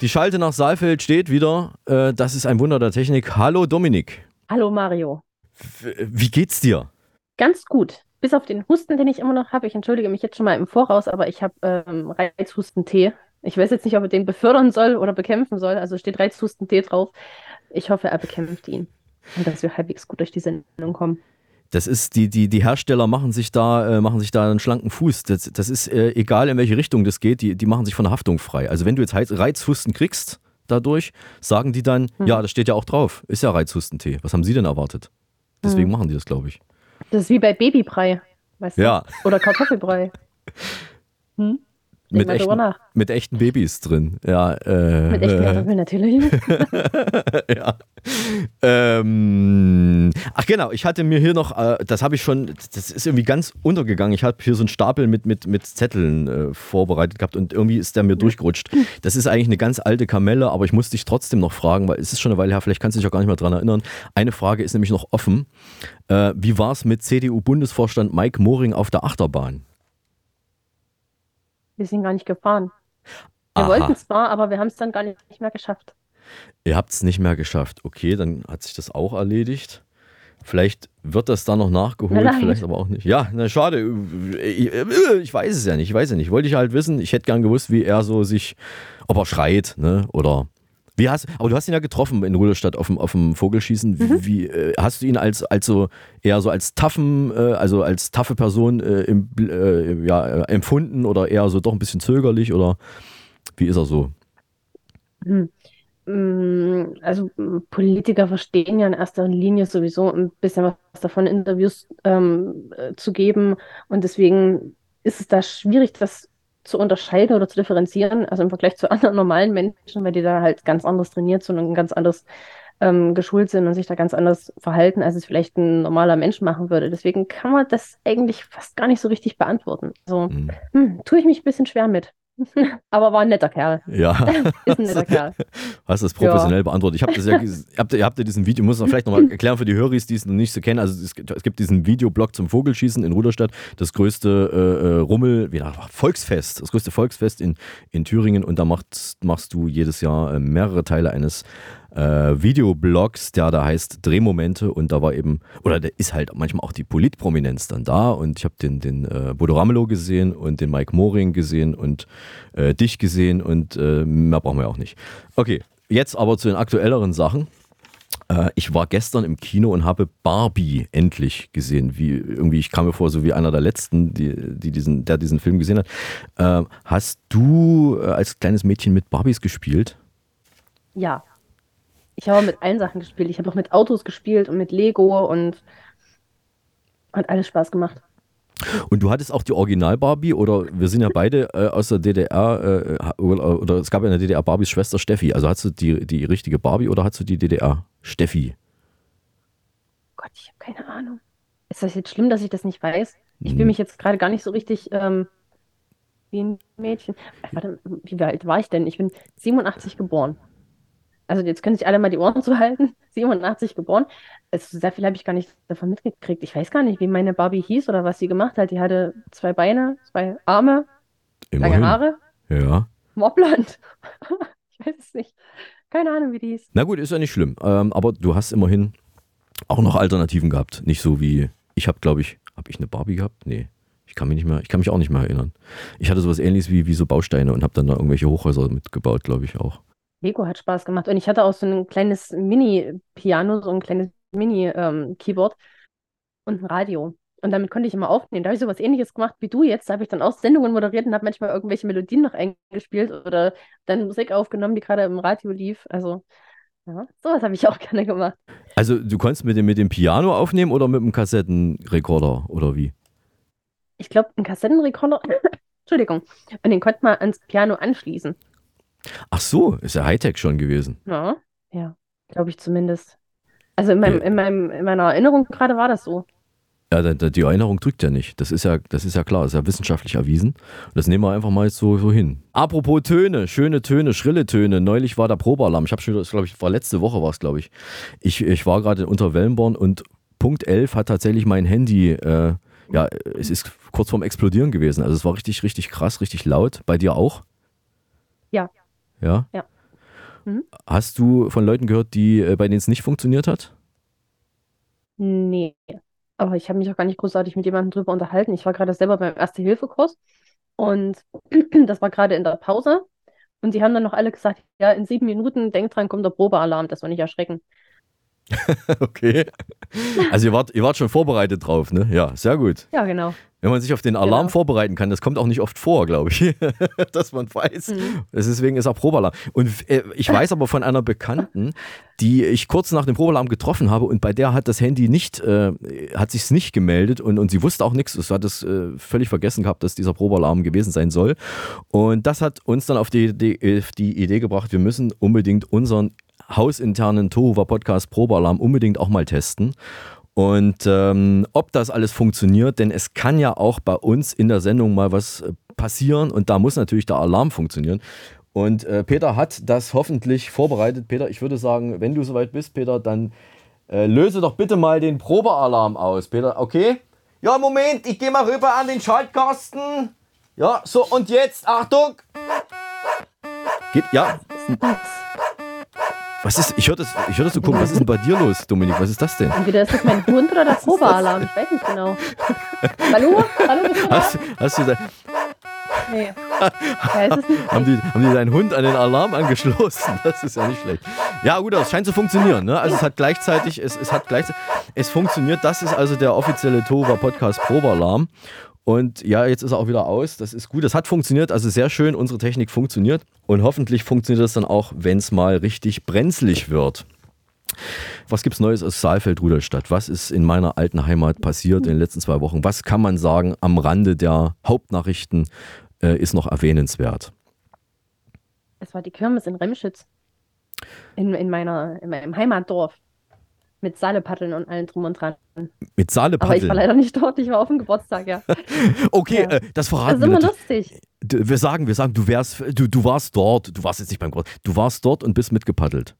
Die Schalte nach Saalfeld steht wieder. Äh, das ist ein Wunder der Technik. Hallo Dominik.
Hallo Mario.
Wie geht's dir?
Ganz gut. Bis auf den Husten, den ich immer noch habe. Ich entschuldige mich jetzt schon mal im Voraus, aber ich habe ähm, Reizhustentee. Ich weiß jetzt nicht, ob er den befördern soll oder bekämpfen soll. Also steht Reizhustentee drauf. Ich hoffe, er bekämpft ihn. Und dass wir halbwegs gut durch die Sendung kommen.
Das ist, die, die, die Hersteller machen sich da, äh, machen sich da einen schlanken Fuß. Das, das ist äh, egal, in welche Richtung das geht, die, die machen sich von der Haftung frei. Also wenn du jetzt Reizhusten kriegst dadurch, sagen die dann, hm. ja, das steht ja auch drauf, ist ja Reizhustentee. Was haben sie denn erwartet? Deswegen hm. machen die das, glaube ich.
Das ist wie bei Babybrei, weißt du?
Ja.
Oder Kartoffelbrei. *laughs* Hm?
Mit, echten, mit echten Babys drin. Ja,
äh, mit echten Kartoffeln natürlich. *laughs*
ja. Ähm, ach genau, ich hatte mir hier noch, äh, das habe ich schon, das ist irgendwie ganz untergegangen. Ich habe hier so einen Stapel mit, mit, mit Zetteln äh, vorbereitet gehabt und irgendwie ist der mir durchgerutscht. Das ist eigentlich eine ganz alte Kamelle, aber ich muss dich trotzdem noch fragen, weil es ist schon eine Weile her, vielleicht kannst du dich auch gar nicht mehr dran erinnern. Eine Frage ist nämlich noch offen. Äh, wie war es mit CDU-Bundesvorstand Mike Moring auf der Achterbahn?
Wir sind gar nicht gefahren. Wir Aha. wollten zwar, aber wir haben es dann gar nicht mehr geschafft.
Ihr habt es nicht mehr geschafft. Okay, dann hat sich das auch erledigt. Vielleicht wird das dann noch nachgeholt, Nein. vielleicht aber auch nicht. Ja, na schade. Ich weiß es ja nicht. Ich weiß ja nicht. Wollte ich halt wissen. Ich hätte gern gewusst, wie er so sich, ob er schreit, ne? Oder wie hast, aber du hast ihn ja getroffen in Rudolstadt auf dem, auf dem Vogelschießen. Wie, mhm. wie äh, hast du ihn als, als so eher so als taffen, äh, also als taffe Person äh, im, äh, ja, äh, empfunden oder eher so doch ein bisschen zögerlich oder wie ist er so?
Mhm. Also Politiker verstehen ja in erster Linie sowieso ein bisschen was davon, Interviews ähm, äh, zu geben und deswegen ist es da schwierig, das zu unterscheiden oder zu differenzieren, also im Vergleich zu *laughs* anderen normalen Menschen, weil die da halt ganz anders trainiert sind und ganz anders ähm, geschult sind und sich da ganz anders verhalten, als es vielleicht ein normaler Mensch machen würde. Deswegen kann man das eigentlich fast gar nicht so richtig beantworten. Also mhm. hm, tue ich mich ein bisschen schwer mit. Aber war ein netter Kerl.
Ja. *laughs*
Ist ein netter Kerl.
Hast das professionell ja. beantwortet. Ich habe das ja, habt, ihr habt ja diesen Video, muss man vielleicht nochmal erklären für die Höris, die es noch nicht so kennen. Also es, es gibt diesen Videoblog zum Vogelschießen in Ruderstadt, das größte äh, äh Rummel, wie Volksfest, das größte Volksfest in, in Thüringen und da machst, machst du jedes Jahr äh, mehrere Teile eines äh, Videoblogs, der da heißt Drehmomente und da war eben, oder da ist halt manchmal auch die Politprominenz dann da und ich habe den, den äh, Bodo Ramelow gesehen und den Mike Moring gesehen und äh, dich gesehen und äh, mehr brauchen wir auch nicht. Okay, jetzt aber zu den aktuelleren Sachen. Äh, ich war gestern im Kino und habe Barbie endlich gesehen. Wie irgendwie, ich kam mir vor, so wie einer der letzten, die, die diesen, der diesen Film gesehen hat. Äh, hast du äh, als kleines Mädchen mit Barbies gespielt?
Ja. Ich habe mit allen Sachen gespielt. Ich habe auch mit Autos gespielt und mit Lego und hat alles Spaß gemacht.
Und du hattest auch die Original-Barbie oder wir sind ja beide äh, aus der DDR äh, oder, es gab ja in der DDR Barbies Schwester Steffi. Also hast du die, die richtige Barbie oder hast du die DDR Steffi?
Gott, ich habe keine Ahnung. Ist das jetzt schlimm, dass ich das nicht weiß? Ich fühle hm. mich jetzt gerade gar nicht so richtig ähm, wie ein Mädchen. Warte, wie alt war ich denn? Ich bin 87 geboren also jetzt können sich alle mal die Ohren *laughs* zuhalten, 87 geboren. Also sehr viel habe ich gar nicht davon mitgekriegt. Ich weiß gar nicht, wie meine Barbie hieß oder was sie gemacht hat. Die hatte zwei Beine, zwei Arme, Immerhin. lange Haare.
Ja.
Mobland. *laughs* ich weiß es nicht. Keine Ahnung, wie die hieß.
Na gut, ist ja nicht schlimm. Ähm, aber du hast immerhin auch noch Alternativen gehabt. Nicht so wie, ich habe, glaube ich, habe ich eine Barbie gehabt? Nee. Ich kann mich nicht mehr, ich kann mich auch nicht mehr erinnern. Ich hatte sowas ähnliches wie, wie so Bausteine und habe dann da irgendwelche Hochhäuser mitgebaut, glaube ich auch.
Lego hat Spaß gemacht. Und ich hatte auch so ein kleines Mini-Piano, so ein kleines Mini-Keyboard und ein Radio. Und damit konnte ich immer aufnehmen. Da habe ich sowas ähnliches gemacht wie du jetzt. Da habe ich dann auch Sendungen moderiert und habe manchmal irgendwelche Melodien noch eingespielt oder dann Musik aufgenommen, die gerade im Radio lief. Also Ja, sowas habe ich auch *laughs* gerne gemacht.
Also du konntest mit dem, mit dem Piano aufnehmen oder mit dem Kassettenrekorder oder wie?
Ich glaube, ein Kassettenrekorder, *laughs* Entschuldigung, und den konnte man ans Piano anschließen.
Ach so, ist ja Hightech schon gewesen.
Ja, ja, glaube ich zumindest. Also in, meinem,
Ja.
in, meinem, in meiner Erinnerung gerade war das so.
Ja, die Erinnerung drückt ja nicht. Das ist ja, das ist ja klar, das ist ja wissenschaftlich erwiesen. Und das nehmen wir einfach mal so, so hin. Apropos Töne, schöne Töne, schrille Töne. Neulich war der Probealarm. Ich habe schon, glaube ich, war letzte Woche war es, glaube ich. ich. Ich war gerade unter Wellenborn und Punkt 11 hat tatsächlich mein Handy, äh, ja, es ist kurz vorm Explodieren gewesen. Also es war richtig, richtig krass, richtig laut. Bei dir auch?
Ja.
Ja?
Ja. Mhm.
Hast du von Leuten gehört, die, äh, bei denen es nicht funktioniert hat?
Nee. Aber ich habe mich auch gar nicht großartig mit jemandem drüber unterhalten. Ich war gerade selber beim Erste-Hilfe-Kurs und *clears throat* das war gerade in der Pause. Und die haben dann noch alle gesagt, ja, in sieben Minuten, denk dran, kommt der Probealarm, dass wir nicht erschrecken. *laughs*
Okay. Also ihr wart, ihr wart schon vorbereitet drauf, ne? Ja, sehr gut.
Ja, genau.
Wenn man sich auf den Alarm
Genau.
vorbereiten kann, das kommt auch nicht oft vor, glaube ich, *laughs* dass man weiß.
Mhm.
Deswegen ist auch Probealarm. Und äh, ich weiß aber von einer Bekannten, die ich kurz nach dem Probealarm getroffen habe und bei der hat das Handy nicht, äh, hat sich's nicht gemeldet und, und sie wusste auch nichts. Es hat es äh, völlig vergessen gehabt, dass dieser Probealarm gewesen sein soll. Und das hat uns dann auf die, auf die Idee gebracht, wir müssen unbedingt unseren hausinternen Tohuwa Podcast Probealarm unbedingt auch mal testen. Und ähm, ob das alles funktioniert, denn es kann ja auch bei uns in der Sendung mal was äh, passieren und da muss natürlich der Alarm funktionieren. Und äh, Peter hat das hoffentlich vorbereitet. Peter, ich würde sagen, wenn du soweit bist, Peter, dann äh, löse doch bitte mal den Probealarm aus. Peter, okay? Ja, Moment, ich gehe mal rüber an den Schaltkasten. Ja, so und jetzt, Achtung! Geht, ja. Was ist, ich höre das, ich höre das so komisch. Was ist denn bei dir los, Dominik? Was ist das denn?
Entweder ist das mein Hund oder der Probealarm. Ich weiß nicht genau. Hallo? Hallo, bist du da? *laughs*
Hast, hast du da,
Nee.
Haben, die, haben die deinen Hund an den Alarm angeschlossen? Das ist ja nicht schlecht. Ja, gut, das scheint zu funktionieren. Ne? Also es hat gleichzeitig, es, es hat gleichzeitig, es funktioniert. Das ist also der offizielle Tova Podcast Probealarm. Und ja, jetzt ist er auch wieder aus. Das ist gut. Das hat funktioniert. Also sehr schön. Unsere Technik funktioniert. Und hoffentlich funktioniert das dann auch, wenn es mal richtig brenzlig wird. Was gibt's Neues aus Saalfeld-Rudolstadt? Was ist in meiner alten Heimat passiert in den letzten zwei Wochen? Was kann man sagen am Rande der Hauptnachrichten äh, ist noch erwähnenswert?
Es war die Kirmes in Remschütz. In, in, meiner, in meinem Heimatdorf. Mit Salepaddeln und allem drum und dran.
Mit
Aber ich war leider nicht dort, ich war auf dem Geburtstag, ja. *laughs*
Okay,
Ja.
äh, das
Das
verraten
ist
wir
immer
natürlich.
lustig.
D- Wir sagen, wir sagen, du wärst, du, du warst dort, du warst jetzt nicht beim Geburtstag, du warst dort und bist mitgepaddelt.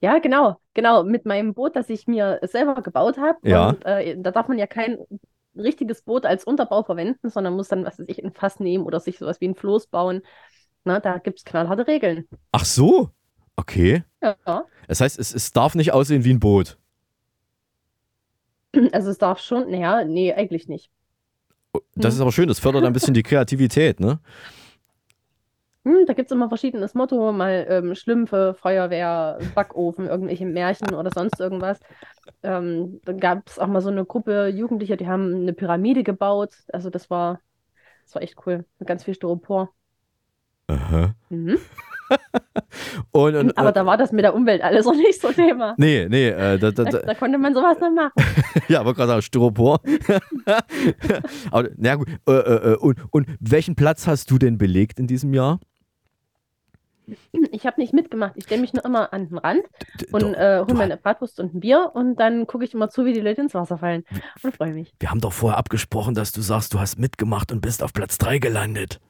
Ja, genau, genau. Mit meinem Boot, das ich mir selber gebaut habe.
Ja.
Und äh, da darf man ja kein richtiges Boot als Unterbau verwenden, sondern muss dann, was weiß ich, ein Fass nehmen oder sich sowas wie ein Floß bauen. Na, da gibt es knallharte Regeln.
Ach so, okay.
Ja.
Das heißt, es, es darf nicht aussehen wie ein Boot. *clears throat*
Also es darf schon, naja, nee, eigentlich nicht.
Das ist aber schön, das fördert ein bisschen die Kreativität, ne?
Hm, da gibt es immer verschiedenes Motto, mal ähm, Schlümpfe, Feuerwehr, Backofen, irgendwelche Märchen oder sonst irgendwas. Ähm, dann gab es auch mal so eine Gruppe Jugendlicher, die haben eine Pyramide gebaut. Also das war, das war echt cool. Mit ganz viel Styropor.
Aha.
Mhm. *laughs*
Und, und,
Aber
äh,
da war das mit der Umwelt alles noch nicht so Thema.
nee, nee, äh, da, da,
Da,
da,
konnte man sowas noch machen. *laughs*
ja, aber gerade Styropor. *laughs* aber, na gut, äh, äh, äh, und, und welchen Platz hast du denn belegt in diesem Jahr?
Ich habe nicht mitgemacht. Ich stelle mich nur immer an den Rand und äh, hole mir eine Bratwurst und ein Bier und dann gucke ich immer zu, wie die Leute ins Wasser fallen und freue mich.
Wir haben doch vorher abgesprochen, dass du sagst, du hast mitgemacht und bist auf Platz 3 gelandet.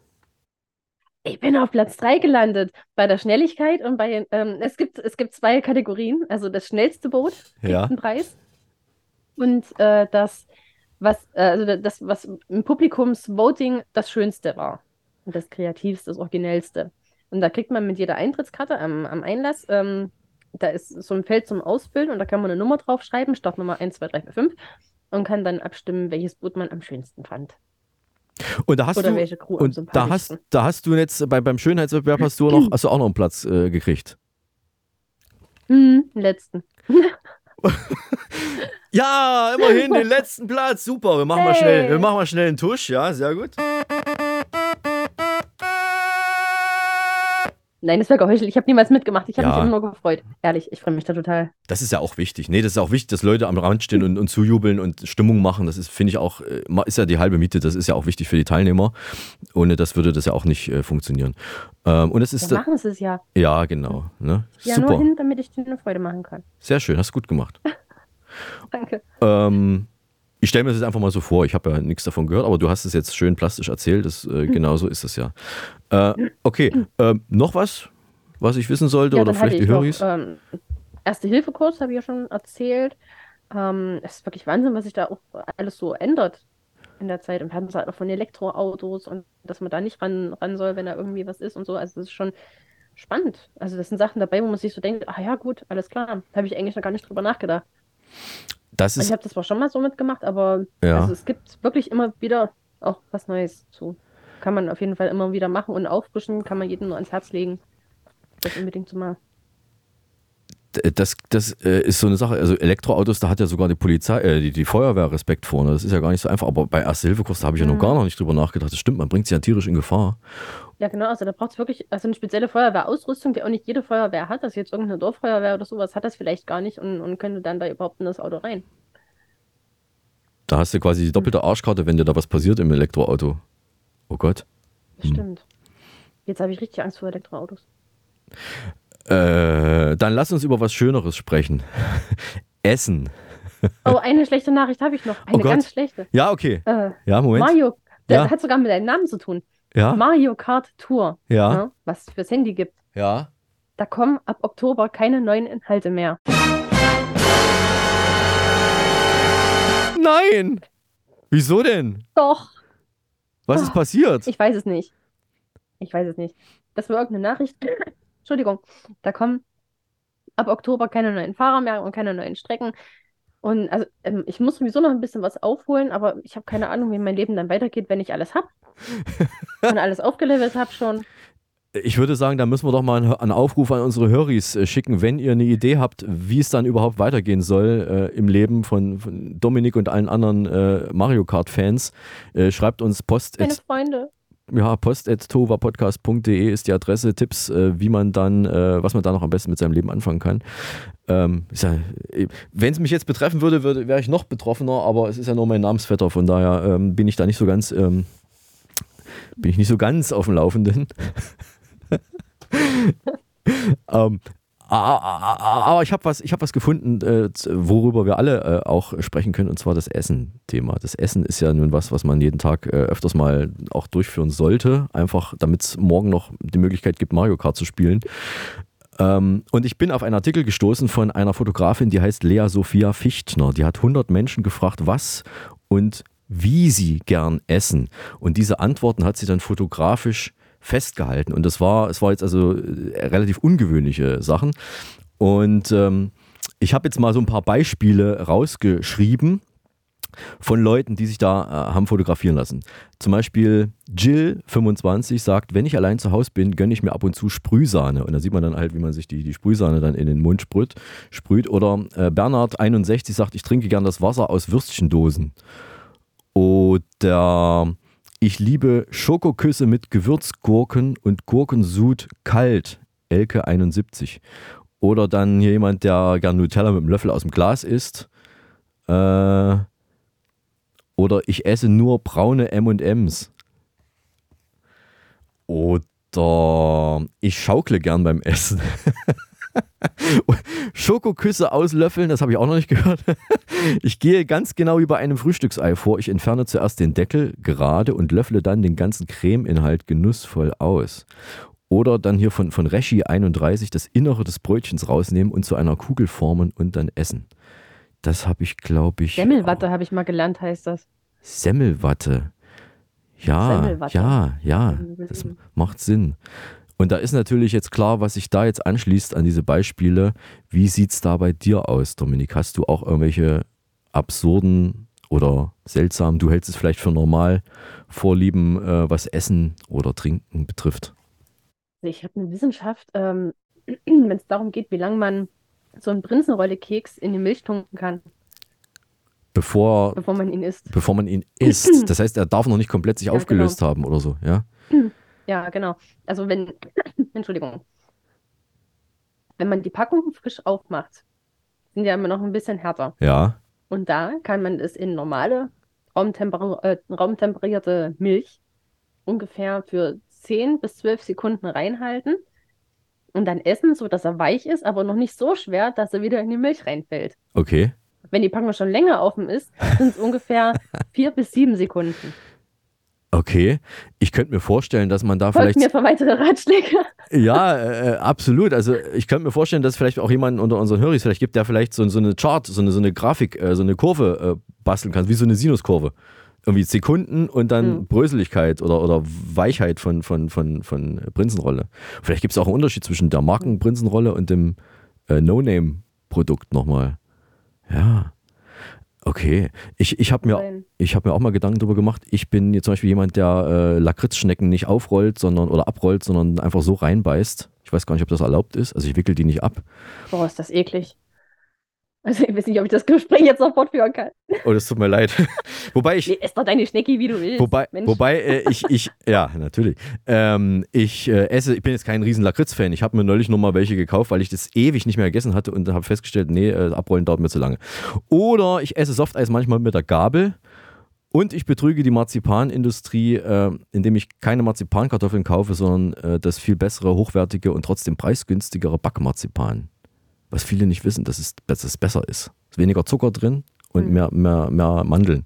Ich bin auf Platz 3 gelandet bei der Schnelligkeit und bei, ähm, es gibt, es gibt zwei Kategorien. Also das schnellste Boot
Ja.
einen Preis und äh, das, was, äh, also das, was im Publikumsvoting das Schönste war. Und das Kreativste, das Originellste. Und da kriegt man mit jeder Eintrittskarte am, am Einlass, ähm, da ist so ein Feld zum Ausfüllen und da kann man eine Nummer draufschreiben, Startnummer 1, 2, 3, 4, 5 und kann dann abstimmen, welches Boot man am schönsten fand.
Und da hast
Oder
du,
welche Crew am
und da hast, da hast du jetzt bei, beim Schönheitswettbewerb hast du, noch, *clears throat* hast du auch noch einen Platz äh, gekriegt.
Hm, den letzten. *laughs*
Ja, immerhin den letzten Platz. Super. Wir machen mal
Hey.
schnell, wir machen mal schnell einen Tusch. Ja, sehr gut.
Nein, das wäre geheuchelt. Ich habe niemals mitgemacht. Ich habe ja. mich immer nur gefreut. Ehrlich, ich freue mich da total.
Das ist ja auch wichtig. Nee, das ist auch wichtig, dass Leute am Rand stehen und, und zujubeln und Stimmung machen. Das ist, finde ich auch, äh, ist ja die halbe Miete. Das ist ja auch wichtig für die Teilnehmer. Ohne das würde das ja auch nicht äh, funktionieren. Ähm, und es ist.
Wir machen es es ja.
Ja, genau. Ne?
Ja, Super. nur hin, damit ich dir eine Freude machen kann.
Sehr schön, hast du gut gemacht. *laughs*
Danke.
Ähm, ich stelle mir das jetzt einfach mal so vor, ich habe ja nichts davon gehört, aber du hast es jetzt schön plastisch erzählt, das, äh, mhm. genau so ist es ja. Äh, okay, äh, noch was, was ich wissen sollte ja, oder vielleicht die Höris?
Ähm, Erste-Hilfe-Kurs habe ich ja schon erzählt. Ähm, es ist wirklich Wahnsinn, was sich da auch alles so ändert in der Zeit. Und wir haben es halt auch von Elektroautos und dass man da nicht ran, ran soll, wenn da irgendwie was ist und so. Also das ist schon spannend. Also das sind Sachen dabei, wo man sich so denkt, ah ja gut, alles klar. Da habe ich eigentlich noch gar nicht drüber nachgedacht.
Das ist,
ich habe das zwar schon mal so mitgemacht, aber ja. also es gibt wirklich immer wieder auch was Neues zu. Kann man auf jeden Fall immer wieder machen und auffrischen, kann man jedem nur ans Herz legen, das unbedingt zu machen.
Das, das äh, ist so eine Sache. Also Elektroautos, da hat ja sogar die Polizei, äh, die, die Feuerwehr Respekt vor. Ne? Das ist ja gar nicht so einfach. Aber bei Erste-Hilfe-Kurs, da habe ich ja noch mhm. gar noch nicht drüber nachgedacht. Das stimmt, man bringt sich ja tierisch in Gefahr.
Ja, genau. Also da braucht es wirklich also eine spezielle Feuerwehrausrüstung, die auch nicht jede Feuerwehr hat. Also jetzt irgendeine Dorffeuerwehr oder sowas hat das vielleicht gar nicht und, und könnte dann da überhaupt in das Auto rein.
Da hast du quasi die doppelte Arschkarte, wenn dir da was passiert im Elektroauto. Oh Gott.
Hm. Stimmt. Jetzt habe ich richtig Angst vor Elektroautos.
Äh, dann lass uns über was Schöneres sprechen. *laughs* Essen.
Oh, eine schlechte Nachricht habe ich noch. Eine oh ganz schlechte.
Ja, okay. Äh, ja, Moment.
Mario, der ja. hat sogar mit deinem Namen zu tun.
Ja.
Mario Kart Tour.
Ja. Ne,
was es fürs Handy gibt.
Ja.
Da kommen ab Oktober keine neuen Inhalte mehr.
Nein! Wieso denn?
Doch.
Was ist passiert?
Ich weiß es nicht. Ich weiß es nicht. Das war irgendeine Nachricht. Entschuldigung. Da kommen ab Oktober keine neuen Fahrer mehr und keine neuen Strecken. Und also ähm, ich muss sowieso noch ein bisschen was aufholen, aber ich habe keine Ahnung, wie mein Leben dann weitergeht, wenn ich alles habe. *laughs* und alles aufgelevelt habe schon.
Ich würde sagen, da müssen wir doch mal einen Aufruf an unsere Höris äh, schicken, wenn ihr eine Idee habt, wie es dann überhaupt weitergehen soll äh, im Leben von, von, Dominik und allen anderen äh, Mario Kart-Fans. Äh, schreibt uns Post.
Meine Freunde.
Ja, post.tovapodcast.de ist die Adresse, Tipps, äh, wie man dann, äh, was man da noch am besten mit seinem Leben anfangen kann. Ähm, ja, wenn es mich jetzt betreffen würde, würde wäre ich noch betroffener, aber es ist ja nur mein Namensvetter, von daher ähm, bin ich da nicht so ganz, ähm, bin ich nicht so ganz auf dem Laufenden. *laughs* ähm, aber ich habe was, hab was gefunden, äh, worüber wir alle äh, auch sprechen können, und zwar das Essen-Thema. Das Essen ist ja nun was, was man jeden Tag äh, öfters mal auch durchführen sollte, einfach damit es morgen noch die Möglichkeit gibt, Mario Kart zu spielen. Ähm, und ich bin auf einen Artikel gestoßen von einer Fotografin, die heißt Lea Sophia Fichtner. Die hat 100 Menschen gefragt, was und wie sie gern essen. Und diese Antworten hat sie dann fotografisch festgehalten. Und das war, es war jetzt also äh, relativ ungewöhnliche Sachen. Und ähm, ich habe jetzt mal so ein paar Beispiele rausgeschrieben von Leuten, die sich da äh, haben fotografieren lassen. Zum Beispiel Jill, 25, sagt, wenn ich allein zu Hause bin, gönne ich mir ab und zu Sprühsahne. Und da sieht man dann halt, wie man sich die, die Sprühsahne dann in den Mund sprüht. sprüht. Oder äh, Bernhard, 61, sagt, ich trinke gern das Wasser aus Würstchendosen. Oder ich liebe Schokoküsse mit Gewürzgurken und Gurkensud kalt. Elke 71. Oder dann hier jemand, der gern Nutella mit einem Löffel aus dem Glas isst. Äh, oder ich esse nur braune MMs. Oder ich schaukle gern beim Essen. *laughs* Schokoküsse auslöffeln, das habe ich auch noch nicht gehört. *laughs* Ich gehe ganz genau wie bei einem Frühstücksei vor. Ich entferne zuerst den Deckel gerade und löffle dann den ganzen Cremeinhalt genussvoll aus. Oder dann hier von, von Reschi 31 das Innere des Brötchens rausnehmen und zu einer Kugel formen und dann essen. Das habe ich, glaube ich.
Semmelwatte habe ich mal gelernt, heißt das.
Semmelwatte. Ja, Semmelwatte. ja, ja, das macht Sinn. Und da ist natürlich jetzt klar, was sich da jetzt anschließt an diese Beispiele. Wie sieht es da bei dir aus, Dominik? Hast du auch irgendwelche absurden oder seltsamen, du hältst es vielleicht für normal, Vorlieben, äh, was Essen oder Trinken betrifft?
Also ich habe eine Wissenschaft, ähm, *clears throat* wenn es darum geht, wie lange man so einen Prinzenrolle-Keks in die Milch tunken kann.
Bevor,
bevor man ihn isst.
Bevor man ihn *clears throat* isst. Das heißt, er darf noch nicht komplett sich ja, aufgelöst genau. haben oder so, ja?
Ja, genau. Also wenn, *clears throat* Entschuldigung, wenn man die Packung frisch aufmacht, sind ja immer noch ein bisschen härter.
Ja.
Und da kann man es in normale raumtemper äh, raumtemperierte Milch ungefähr für 10 bis 12 Sekunden reinhalten und dann essen, sodass er weich ist, aber noch nicht so schwer, dass er wieder in die Milch reinfällt.
Okay.
Wenn die Packung schon länger offen ist, sind es ungefähr *laughs* 4 bis 7 Sekunden.
Okay, ich könnte mir vorstellen, dass man da
Folgt
vielleicht.
mir für weitere Ratschläge. *laughs*
Ja, äh, absolut. Also ich könnte mir vorstellen, dass es vielleicht auch jemanden unter unseren Hörern vielleicht gibt, der vielleicht so, so eine Chart, so eine, so eine Grafik, äh, so eine Kurve äh, basteln kann, wie so eine Sinuskurve. Irgendwie Sekunden und dann
Mhm.
Bröseligkeit oder, oder Weichheit von, von, von, von Prinzenrolle. Vielleicht gibt es auch einen Unterschied zwischen der Markenprinzenrolle und dem äh, No-Name-Produkt nochmal. Ja. Okay. Ich, ich habe mir, ich hab mir auch mal Gedanken darüber gemacht. Ich bin jetzt zum Beispiel jemand, der äh, Lakritzschnecken nicht aufrollt sondern, oder abrollt, sondern einfach so reinbeißt. Ich weiß gar nicht, ob das erlaubt ist. Also ich wickel die nicht ab.
Boah, ist das eklig. Also ich weiß nicht, ob ich das Gespräch jetzt noch fortführen kann.
Oh, das tut mir leid. *laughs* wobei ich,
Nee, ess doch deine Schnecki, wie du willst.
Wobei,
Mensch.
wobei äh, ich, ich, ja, natürlich. Ähm, ich äh, esse, ich bin jetzt kein riesen Lakritz-Fan. Ich habe mir neulich noch mal welche gekauft, weil ich das ewig nicht mehr gegessen hatte und habe festgestellt, nee, äh, abrollen dauert mir zu lange. Oder ich esse Softeis manchmal mit der Gabel. Und ich betrüge die Marzipanindustrie, äh, indem ich keine Marzipankartoffeln kaufe, sondern äh, das viel bessere, hochwertige und trotzdem preisgünstigere Backmarzipan. Was viele nicht wissen, dass es, dass es besser ist. Ist weniger Zucker drin und
Mhm.
mehr, mehr, mehr Mandeln.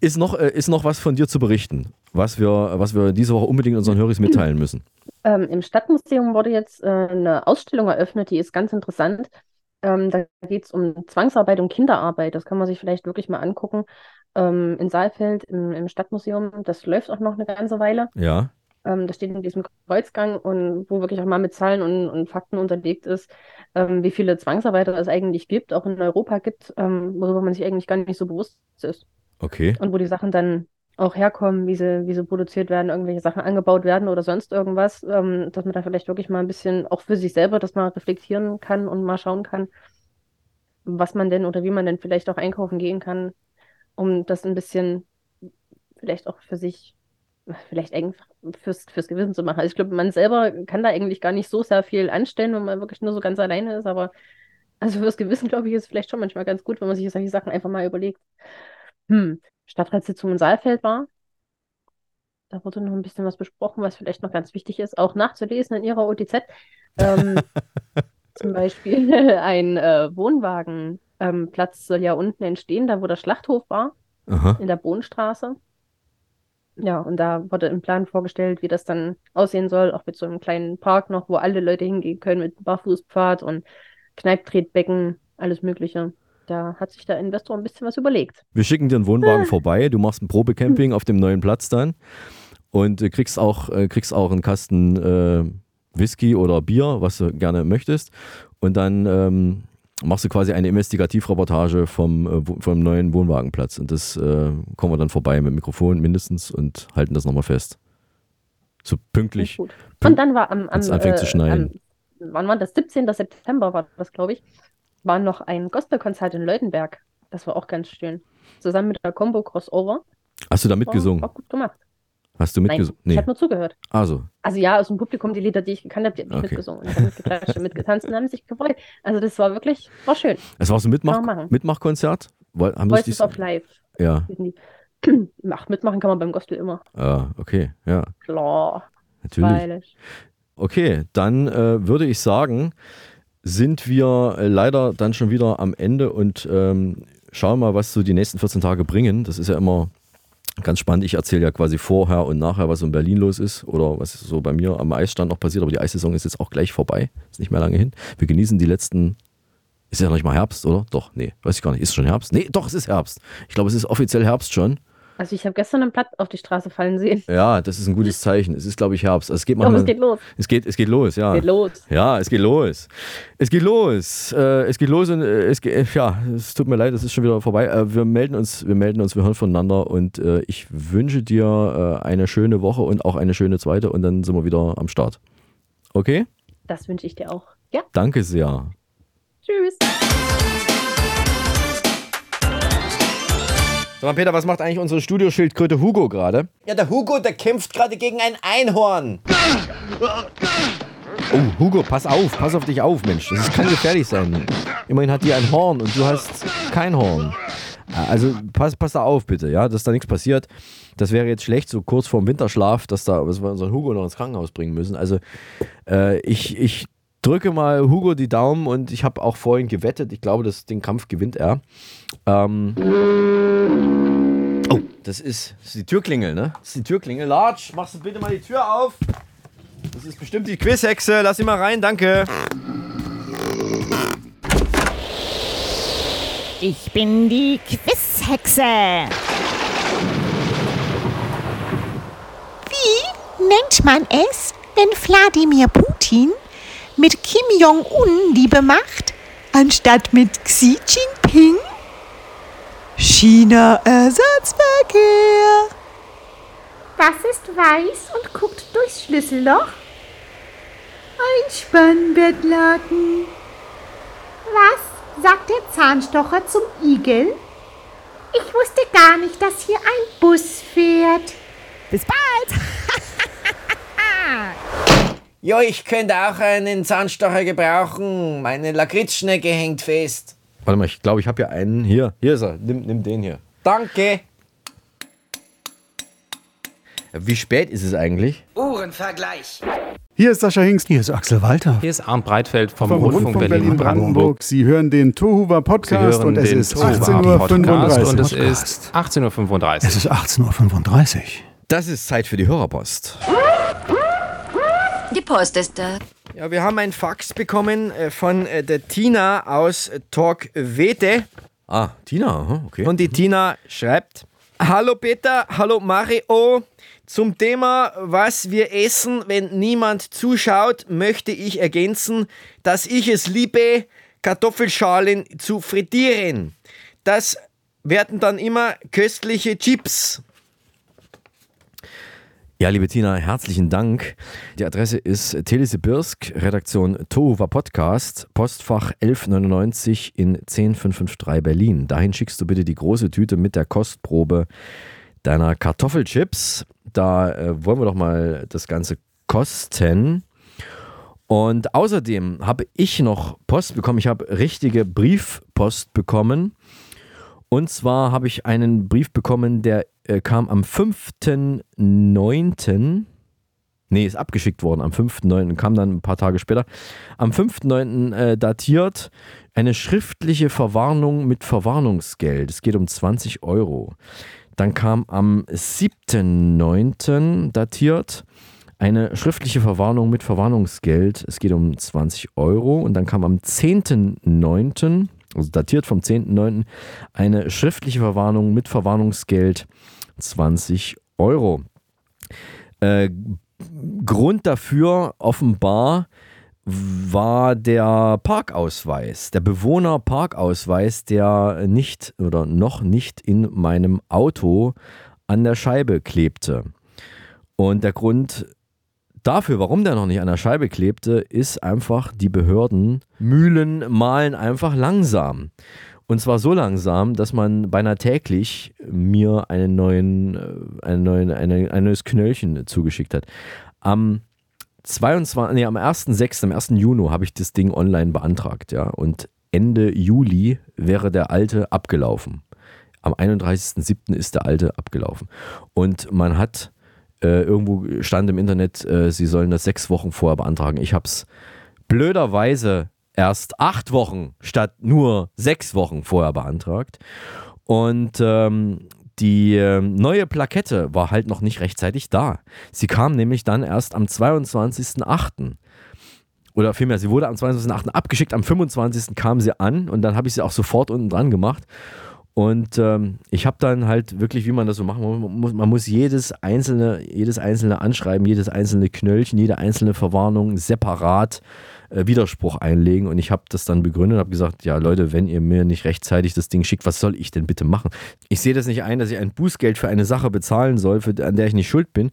Ist noch, äh, ist noch was von dir zu berichten, was wir, was wir diese Woche unbedingt unseren Höris mitteilen müssen?
Ähm, Im Stadtmuseum wurde jetzt äh, eine Ausstellung eröffnet, die ist ganz interessant. Ähm, da geht es um Zwangsarbeit und Kinderarbeit. Das kann man sich vielleicht wirklich mal angucken. Ähm, in Saalfeld im, im Stadtmuseum. Das läuft auch noch eine ganze Weile.
Ja.
Ähm, das steht in diesem Kreuzgang und wo wirklich auch mal mit Zahlen und, und Fakten unterlegt ist, ähm, wie viele Zwangsarbeiter es eigentlich gibt, auch in Europa gibt, ähm, worüber man sich eigentlich gar nicht so bewusst ist.
Okay.
Und wo die Sachen dann auch herkommen, wie sie, wie sie produziert werden, irgendwelche Sachen angebaut werden oder sonst irgendwas, ähm, dass man da vielleicht wirklich mal ein bisschen auch für sich selber das mal reflektieren kann und mal schauen kann, was man denn oder wie man denn vielleicht auch einkaufen gehen kann, um das ein bisschen vielleicht auch für sich, vielleicht einfach fürs, fürs Gewissen zu machen. Also ich glaube, man selber kann da eigentlich gar nicht so sehr viel anstellen, wenn man wirklich nur so ganz alleine ist, aber also fürs Gewissen, glaube ich, ist es vielleicht schon manchmal ganz gut, wenn man sich solche Sachen einfach mal überlegt. Hm, Stadtratssitzung in Saalfeld war. Da wurde noch ein bisschen was besprochen, was vielleicht noch ganz wichtig ist, auch nachzulesen in ihrer OTZ. Ähm, *laughs* zum Beispiel *laughs* ein äh, Wohnwagenplatz ähm, soll ja unten entstehen, da wo der Schlachthof war,
Aha.
in der Bohnstraße. Ja, und da wurde im Plan vorgestellt, wie das dann aussehen soll, auch mit so einem kleinen Park noch, wo alle Leute hingehen können mit Barfußpfad und Kneiptretbecken, alles Mögliche. Da hat sich der Investor ein bisschen was überlegt.
Wir schicken dir einen Wohnwagen vorbei, du machst ein Probecamping auf dem neuen Platz dann und äh, kriegst auch, äh, kriegst auch einen Kasten äh, Whisky oder Bier, was du gerne möchtest. Und dann ähm, machst du quasi eine Investigativreportage vom, äh, vom neuen Wohnwagenplatz. Und das äh, kommen wir dann vorbei mit Mikrofon mindestens und halten das nochmal fest. So pünktlich.
Gut. Und dann war am, am,
anfängt zu schneien.
am wann war das? 17. September war das, glaube ich, war noch ein Gospelkonzert in Leutenberg. Das war auch ganz schön. Zusammen mit der Combo Crossover.
Hast du da
War,
mitgesungen?
war gut gemacht.
Hast du mitgesungen?
ich habe nur zugehört.
Also,
Also ja, aus dem Publikum die Lieder, die ich gekannt habe, die habe ich
Okay.
mitgesungen. Und ich habe mitgeklatscht mitgetanzt und haben sich gefreut. Also das war wirklich, war schön.
es war so ein Mitmach. Mitmachkonzert? Haben
Voices of Life.
Ja. *clears throat*
Ach, mitmachen kann man beim Gospel immer.
ah, okay, ja,
Klar.
natürlich.
Freilich.
Okay, dann äh, würde ich sagen, sind wir äh, leider dann schon wieder am Ende und ähm, schauen mal, was so die nächsten 14 Tage bringen. Das ist ja immer ganz spannend. Ich erzähle ja quasi vorher und nachher, was so in Berlin los ist oder was so bei mir am Eisstand noch passiert. Aber die Eissaison ist jetzt auch gleich vorbei. Ist nicht mehr lange hin. Wir genießen die letzten. Ist ja noch nicht mal Herbst, oder? Doch, nee, weiß ich gar nicht. Ist schon Herbst? Nee, doch, es ist Herbst. Ich glaube, es ist offiziell Herbst schon.
Also ich habe gestern ein Blatt auf die Straße fallen sehen.
Ja, das ist ein gutes Zeichen. Es ist, glaube ich, Herbst. Also es geht manchmal,
es geht los.
Es geht, es geht los, ja.
Geht los.
Ja, es geht los. Es geht los. Äh, es geht los und äh, es geht, äh, ja, es tut mir leid, es ist schon wieder vorbei. Äh, wir melden uns, wir melden uns, wir hören voneinander und äh, ich wünsche dir äh, eine schöne Woche und auch eine schöne zweite und dann sind wir wieder am Start. Okay?
Das wünsche ich dir auch. Ja,
Danke sehr. Sag mal, Peter, was macht eigentlich unsere Studioschildkröte Hugo gerade?
Ja, der Hugo, der kämpft gerade gegen ein Einhorn.
Oh, Hugo, pass auf, pass auf dich auf, Mensch. Das kann gefährlich sein. Immerhin hat die ein Horn und du hast kein Horn. Also pass, pass da auf, bitte, ja, dass da nichts passiert. Das wäre jetzt schlecht, so kurz vorm Winterschlaf, dass, da, dass wir unseren Hugo noch ins Krankenhaus bringen müssen. Also äh, ich, ich drücke mal Hugo die Daumen und ich habe auch vorhin gewettet. Ich glaube, dass den Kampf gewinnt er. Ähm oh, das ist, das ist die Türklingel, ne? Das ist die Türklingel. Large, machst du bitte mal die Tür auf. Das ist bestimmt die Quizhexe. Lass sie mal rein, danke.
Ich bin die Quizhexe. Wie nennt man es, wenn Wladimir Putin mit Kim Jong-un Liebe macht, anstatt mit Xi Jinping? China-Ersatzverkehr.
Was ist weiß und guckt durchs Schlüsselloch?
Ein Spannbettlaken.
Was sagt der Zahnstocher zum Igel? Ich wusste gar nicht, dass hier ein Bus fährt.
Bis bald! *laughs*
ja, ich könnte auch einen Zahnstocher gebrauchen. Meine Lakritzschnecke hängt fest.
Warte mal, ich glaube, ich habe ja einen. Hier, hier ist er. Nimm, nimm den hier.
Danke.
Wie spät ist es eigentlich?
Uhrenvergleich.
Hier ist Sascha Hingst.
Hier ist Axel Walter.
Hier ist Arndt Breitfeld vom,
vom
Rundfunk,
Rundfunk Berlin-Brandenburg.
Berlin
Sie hören den Tohuwa Podcast und es ist 18.35 Uhr.
Und es ist 18.35 Uhr.
Es ist 18.35 Uhr.
Das ist Zeit für die Hörerpost.
Die Post ist da.
Ja, wir haben ein Fax bekommen äh, von äh, der Tina aus Torquete. Ah, Tina, okay. Und die Tina schreibt: Hallo Peter, hallo Mario. Zum Thema, was wir essen, wenn niemand zuschaut, möchte ich ergänzen, dass ich es liebe, Kartoffelschalen zu frittieren. Das werden dann immer köstliche Chips. Ja, liebe Tina, herzlichen Dank. Die Adresse ist Telesibirsk, Redaktion Tohuwa Podcast, Postfach 1199 in 10553 Berlin. Dahin schickst du bitte die große Tüte mit der Kostprobe deiner Kartoffelchips. Da äh, wollen wir doch mal das Ganze kosten. Und außerdem habe ich noch Post bekommen. Ich habe richtige Briefpost bekommen. Und zwar habe ich einen Brief bekommen, der äh, kam am 5.9. Nee, ist abgeschickt worden am 5.9. kam dann ein paar Tage später. Am 5.9. Äh, datiert eine schriftliche Verwarnung mit Verwarnungsgeld. Es geht um 20 Euro. Dann kam am 7.9. datiert eine schriftliche Verwarnung mit Verwarnungsgeld. Es geht um 20 Euro. Und dann kam am 10.9., also datiert vom 10.9., eine schriftliche Verwarnung mit Verwarnungsgeld 20 Euro. Äh, Grund dafür offenbar war der Parkausweis, der Bewohnerparkausweis, der nicht oder noch nicht in meinem Auto an der Scheibe klebte. Und der Grund dafür, warum der noch nicht an der Scheibe klebte, ist einfach, die Behörden Mühlen malen einfach langsam. Und zwar so langsam, dass man beinahe täglich mir einen neuen, äh, einen neuen, eine, ein neues Knöllchen zugeschickt hat. Am 22, nee, am 1.6., am 1. Juni habe ich das Ding online beantragt, ja. Und Ende Juli wäre der alte abgelaufen. Am 31.07. ist der alte abgelaufen. Und man hat äh, irgendwo stand im Internet, äh, sie sollen das sechs Wochen vorher beantragen. Ich habe es blöderweise erst acht Wochen statt nur sechs Wochen vorher beantragt. Und ähm, die äh, neue Plakette war halt noch nicht rechtzeitig da. Sie kam nämlich dann erst am 22.08. Oder vielmehr, sie wurde am 22.08. abgeschickt, am 25. kam sie an und dann habe ich sie auch sofort unten dran gemacht. Und ähm, ich habe dann halt wirklich, wie man das so macht, man muss, man muss jedes einzelne, jedes einzelne Anschreiben, jedes einzelne Knöllchen, jede einzelne Verwarnung separat äh, Widerspruch einlegen. Und ich habe das dann begründet und habe gesagt, ja Leute, wenn ihr mir nicht rechtzeitig das Ding schickt, was soll ich denn bitte machen? Ich sehe das nicht ein, dass ich ein Bußgeld für eine Sache bezahlen soll, für, an der ich nicht schuld bin.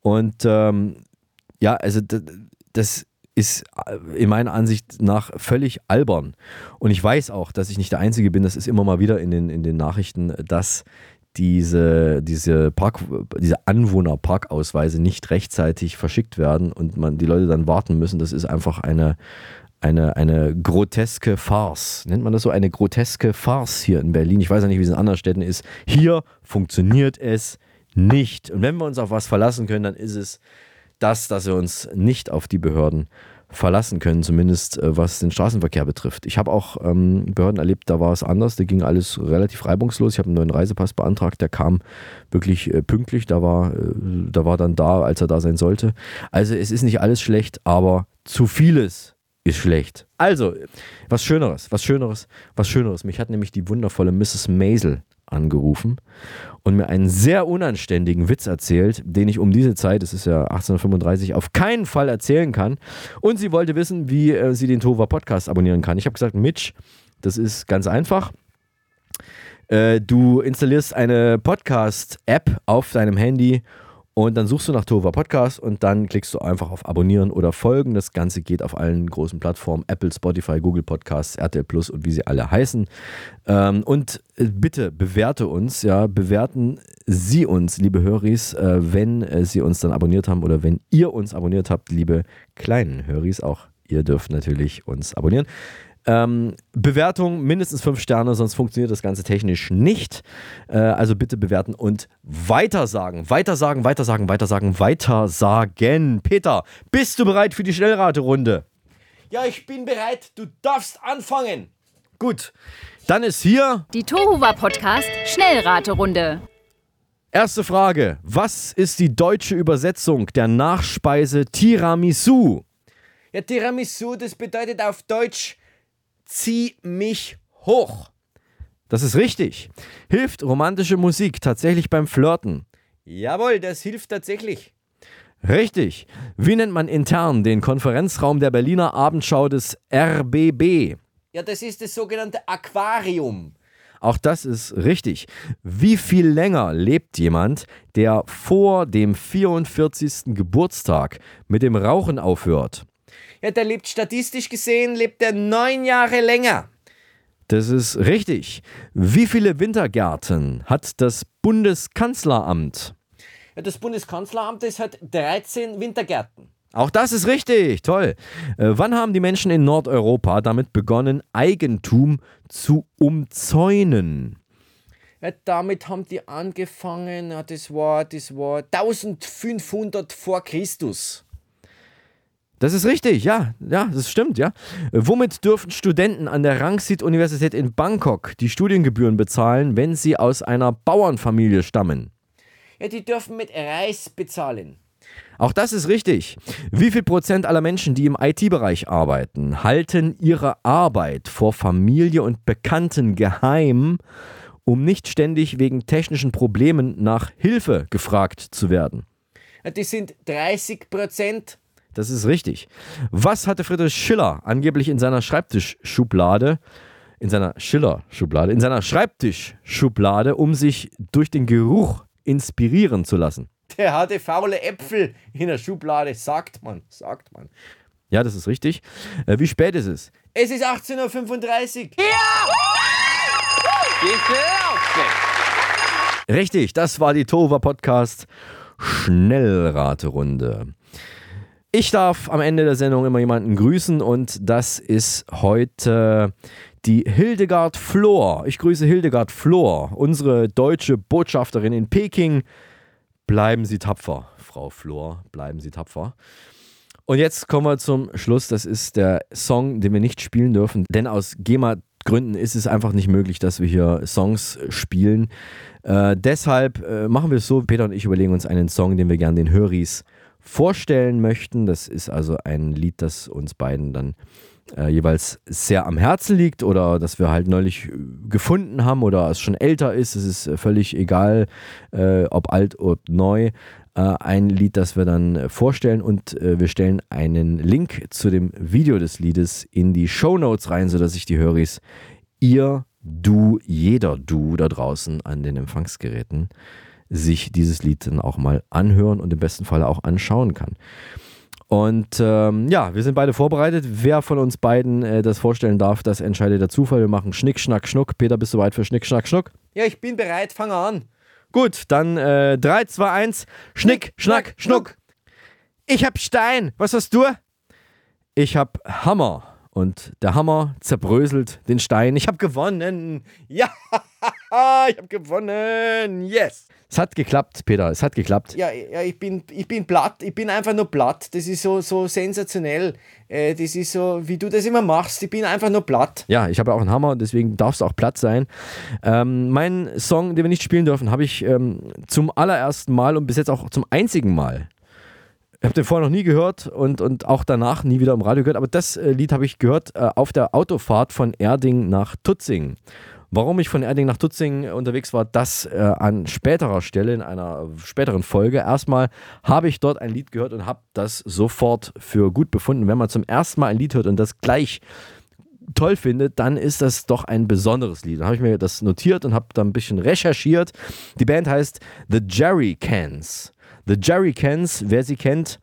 Und ähm, ja, also das, das ist äh, in meiner Ansicht nach völlig albern. Und ich weiß auch, dass ich nicht der Einzige bin, das ist immer mal wieder in den, in den Nachrichten, dass diese, diese, Park, diese Anwohnerparkausweise nicht rechtzeitig verschickt werden und man die Leute dann warten müssen, das ist einfach eine, eine, eine groteske Farce. Nennt man das so? Eine groteske Farce hier in Berlin. Ich weiß ja nicht, wie es in anderen Städten ist. Hier funktioniert es nicht. Und wenn wir uns auf was verlassen können, dann ist es das, dass wir uns nicht auf die Behörden verlassen können, zumindest äh, was den Straßenverkehr betrifft. Ich habe auch ähm, Behörden erlebt, da war es anders, da ging alles relativ reibungslos. Ich habe einen neuen Reisepass beantragt, der kam wirklich äh, pünktlich, da war, äh, da war dann da, als er da sein sollte. Also es ist nicht alles schlecht, aber zu vieles ist schlecht. Also, was Schöneres, was Schöneres, was Schöneres. Mich hat nämlich die wundervolle Mrs. Maisel angerufen und mir einen sehr unanständigen Witz erzählt, den ich um diese Zeit, es ist ja 1835, auf keinen Fall erzählen kann. Und sie wollte wissen, wie äh, sie den Tova Podcast abonnieren kann. Ich habe gesagt, Mitch, das ist ganz einfach. Äh, du installierst eine Podcast-App auf deinem Handy und dann suchst du nach Tova Podcast und dann klickst du einfach auf Abonnieren oder Folgen. Das Ganze geht auf allen großen Plattformen: Apple, Spotify, Google Podcasts, RTL Plus und wie sie alle heißen. Ähm, und äh, bitte bewerte uns, ja, bewerten Sie uns, liebe Höris, äh, wenn äh, Sie uns dann abonniert haben oder wenn ihr uns abonniert habt, liebe kleinen Höris. Auch ihr dürft natürlich uns abonnieren. Ähm, Bewertung mindestens fünf Sterne, sonst funktioniert das Ganze technisch nicht. Äh, also bitte bewerten und weitersagen. Weitersagen, weitersagen, weitersagen, weitersagen. Peter, bist du bereit für die Schnellraterunde?
Ja, ich bin bereit. Du darfst anfangen.
Gut, dann ist hier
die Tohuwa Podcast Schnellraterunde.
Erste Frage: Was ist die deutsche Übersetzung der Nachspeise Tiramisu?
Ja, Tiramisu, das bedeutet auf Deutsch zieh mich hoch.
Das ist richtig. Hilft romantische Musik tatsächlich beim Flirten?
Jawohl, das hilft tatsächlich.
Richtig. Wie nennt man intern den Konferenzraum der Berliner Abendschau des RBB?
Ja, das ist das sogenannte Aquarium.
Auch das ist richtig. Wie viel länger lebt jemand, der vor dem 44. Geburtstag mit dem Rauchen aufhört?
Ja, der lebt statistisch gesehen, lebt er neun Jahre länger.
Das ist richtig. Wie viele Wintergärten hat das Bundeskanzleramt?
Ja, das Bundeskanzleramt ist hat 13 Wintergärten.
Auch das ist richtig, toll. Äh, wann haben die Menschen in Nordeuropa damit begonnen, Eigentum zu umzäunen?
Ja, damit haben die angefangen, das war, das war 1500 vor Christus.
Das ist richtig, ja, ja, das stimmt, ja. Womit dürfen Studenten an der Rangsit-Universität in Bangkok die Studiengebühren bezahlen, wenn sie aus einer Bauernfamilie stammen?
Ja, die dürfen mit Reis bezahlen.
Auch das ist richtig. Wie viel Prozent aller Menschen, die im IT-Bereich arbeiten, halten ihre Arbeit vor Familie und Bekannten geheim, um nicht ständig wegen technischen Problemen nach Hilfe gefragt zu werden?
Ja, die sind 30 Prozent.
Das ist richtig. Was hatte Friedrich Schiller angeblich in seiner Schreibtischschublade, in seiner Schiller-Schublade, in seiner Schreibtischschublade, um sich durch den Geruch inspirieren zu lassen?
Der hatte faule Äpfel in der Schublade, sagt man, sagt man.
Ja, das ist richtig. Äh, wie spät ist es?
Es ist 18.35 Uhr.
Ja!
Richtig, das war die Tova Podcast Schnellraterunde. Ich darf am Ende der Sendung immer jemanden grüßen und das ist heute die Hildegard Flor. Ich grüße Hildegard Flor, unsere deutsche Botschafterin in Peking. Bleiben Sie tapfer, Frau Flor, bleiben Sie tapfer. Und jetzt kommen wir zum Schluss. Das ist der Song, den wir nicht spielen dürfen, denn aus GEMA-Gründen ist es einfach nicht möglich, dass wir hier Songs spielen. Äh, deshalb äh, machen wir es so: Peter und ich überlegen uns einen Song, den wir gerne den Höris vorstellen möchten. Das ist also ein Lied, das uns beiden dann äh, jeweils sehr am Herzen liegt oder das wir halt neulich äh, gefunden haben oder es schon älter ist. Es ist äh, völlig egal, äh, ob alt oder neu. Äh, ein Lied, das wir dann vorstellen und äh, wir stellen einen Link zu dem Video des Liedes in die Show Notes rein, sodass sich die Höris, ihr, du, jeder du da draußen an den Empfangsgeräten sich dieses Lied dann auch mal anhören und im besten Fall auch anschauen kann. Und ähm, ja, wir sind beide vorbereitet. Wer von uns beiden äh, das vorstellen darf, das entscheidet der Zufall. Wir machen Schnick, Schnack, Schnuck. Peter, bist du bereit für Schnick, Schnack, Schnuck?
Ja, ich bin bereit. Fang an.
Gut, dann äh, 3, 2, 1. Schnick, Schnack, Schnuck. Ich hab Stein. Was hast du? Ich hab Hammer. Und der Hammer zerbröselt den Stein. Ich hab gewonnen. Ja, *laughs* ich hab gewonnen. Yes. Es hat geklappt, Peter, es hat geklappt.
Ja, ja ich, bin, ich bin platt, ich bin einfach nur platt. Das ist so, so sensationell. Äh, das ist so, wie du das immer machst. Ich bin einfach nur platt.
Ja, ich habe auch einen Hammer, deswegen darfst du auch platt sein. Ähm, mein Song, den wir nicht spielen dürfen, habe ich ähm, zum allerersten Mal und bis jetzt auch zum einzigen Mal ich habe den vorher noch nie gehört und, und auch danach nie wieder im Radio gehört, aber das äh, Lied habe ich gehört äh, auf der Autofahrt von Erding nach Tutzing. Warum ich von Erding nach Tutzing unterwegs war, das äh, an späterer Stelle, in einer späteren Folge. Erstmal habe ich dort ein Lied gehört und habe das sofort für gut befunden. Wenn man zum ersten Mal ein Lied hört und das gleich toll findet, dann ist das doch ein besonderes Lied. Dann habe ich mir das notiert und habe da ein bisschen recherchiert. Die Band heißt The Jerry Cans. The Jerry Cans, wer sie kennt,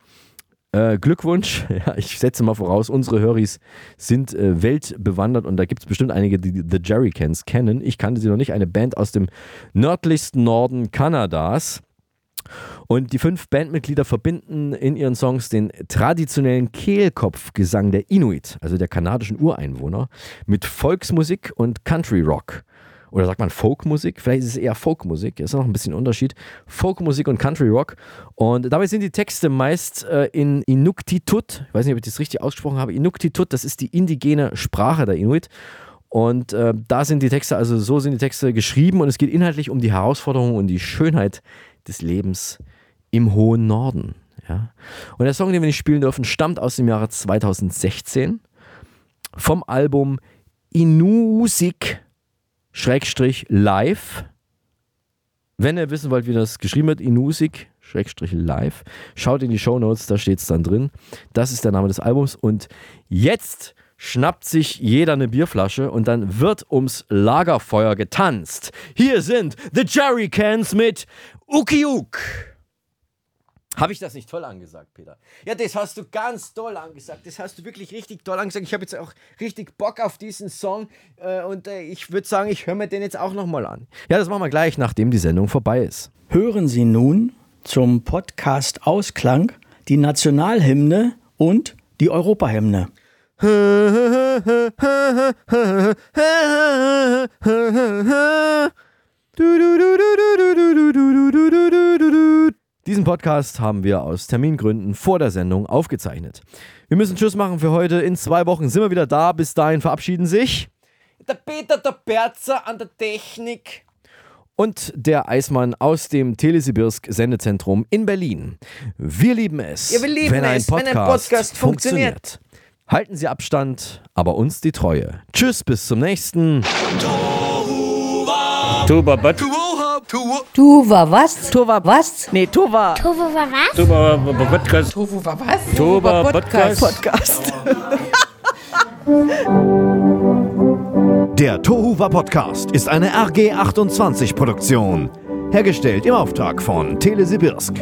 äh, Glückwunsch. *laughs* Ja, ich setze mal voraus, unsere Höris sind äh, weltbewandert und da gibt es bestimmt einige, die The Jerrycans kennen. Ich kannte sie noch nicht. Eine Band aus dem nördlichsten Norden Kanadas. Und die fünf Bandmitglieder verbinden in ihren Songs den traditionellen Kehlkopfgesang der Inuit, also der kanadischen Ureinwohner, mit Volksmusik und Country Rock oder sagt man Folkmusik? Vielleicht ist es eher Folkmusik, ist noch ein bisschen Unterschied. Folkmusik und Country Rock. Und dabei sind die Texte meist äh, in Inuktitut. Ich weiß nicht, ob ich das richtig ausgesprochen habe. Inuktitut, das ist die indigene Sprache der Inuit. Und äh, da sind die Texte, also so sind die Texte geschrieben und es geht inhaltlich um die Herausforderungen und die Schönheit des Lebens im hohen Norden. Ja. Und der Song, den wir nicht spielen dürfen, stammt aus dem Jahre 2016 vom Album Inusik Schrägstrich live. Wenn ihr wissen wollt, wie das geschrieben wird, Inusik, Schrägstrich live, schaut in die Show Notes, da steht es dann drin. Das ist der Name des Albums. Und jetzt schnappt sich jeder eine Bierflasche und dann wird ums Lagerfeuer getanzt. Hier sind The Jerry Cans mit Ukiuk. Habe ich das nicht toll angesagt, Peter?
Ja, das hast du ganz toll angesagt. Das hast du wirklich richtig toll angesagt. Ich habe jetzt auch richtig Bock auf diesen Song äh, und äh, ich würde sagen, ich höre mir den jetzt auch nochmal an.
Ja, das machen wir gleich, nachdem die Sendung vorbei ist.
Hören Sie nun zum Podcast Ausklang die Nationalhymne und die Europahymne. Du, du, du, du, du, du, du, du, du,
du, du, du. Diesen Podcast haben wir aus Termingründen vor der Sendung aufgezeichnet. Wir müssen Tschüss machen für heute. In zwei Wochen sind wir wieder da. Bis dahin verabschieden sich
der Peter, der Berzer an der Technik
und der Eismann aus dem Telesibirsk Sendezentrum in Berlin. Wir lieben es,
ja, wir lieben
wenn, ein
es wenn, ein Podcast funktioniert.
funktioniert. Halten Sie Abstand, aber uns die Treue. Tschüss, bis zum nächsten.
Tuba,
Tuva was? Tuva was? Nee, Tuva.
Tuva war was?
Tuva Podcast.
Tuva war was?
Tuva Podcast.
Podcast. *laughs*
Der Tohuwa Podcast ist eine RG28 Produktion. Hergestellt im Auftrag von Telesibirsk.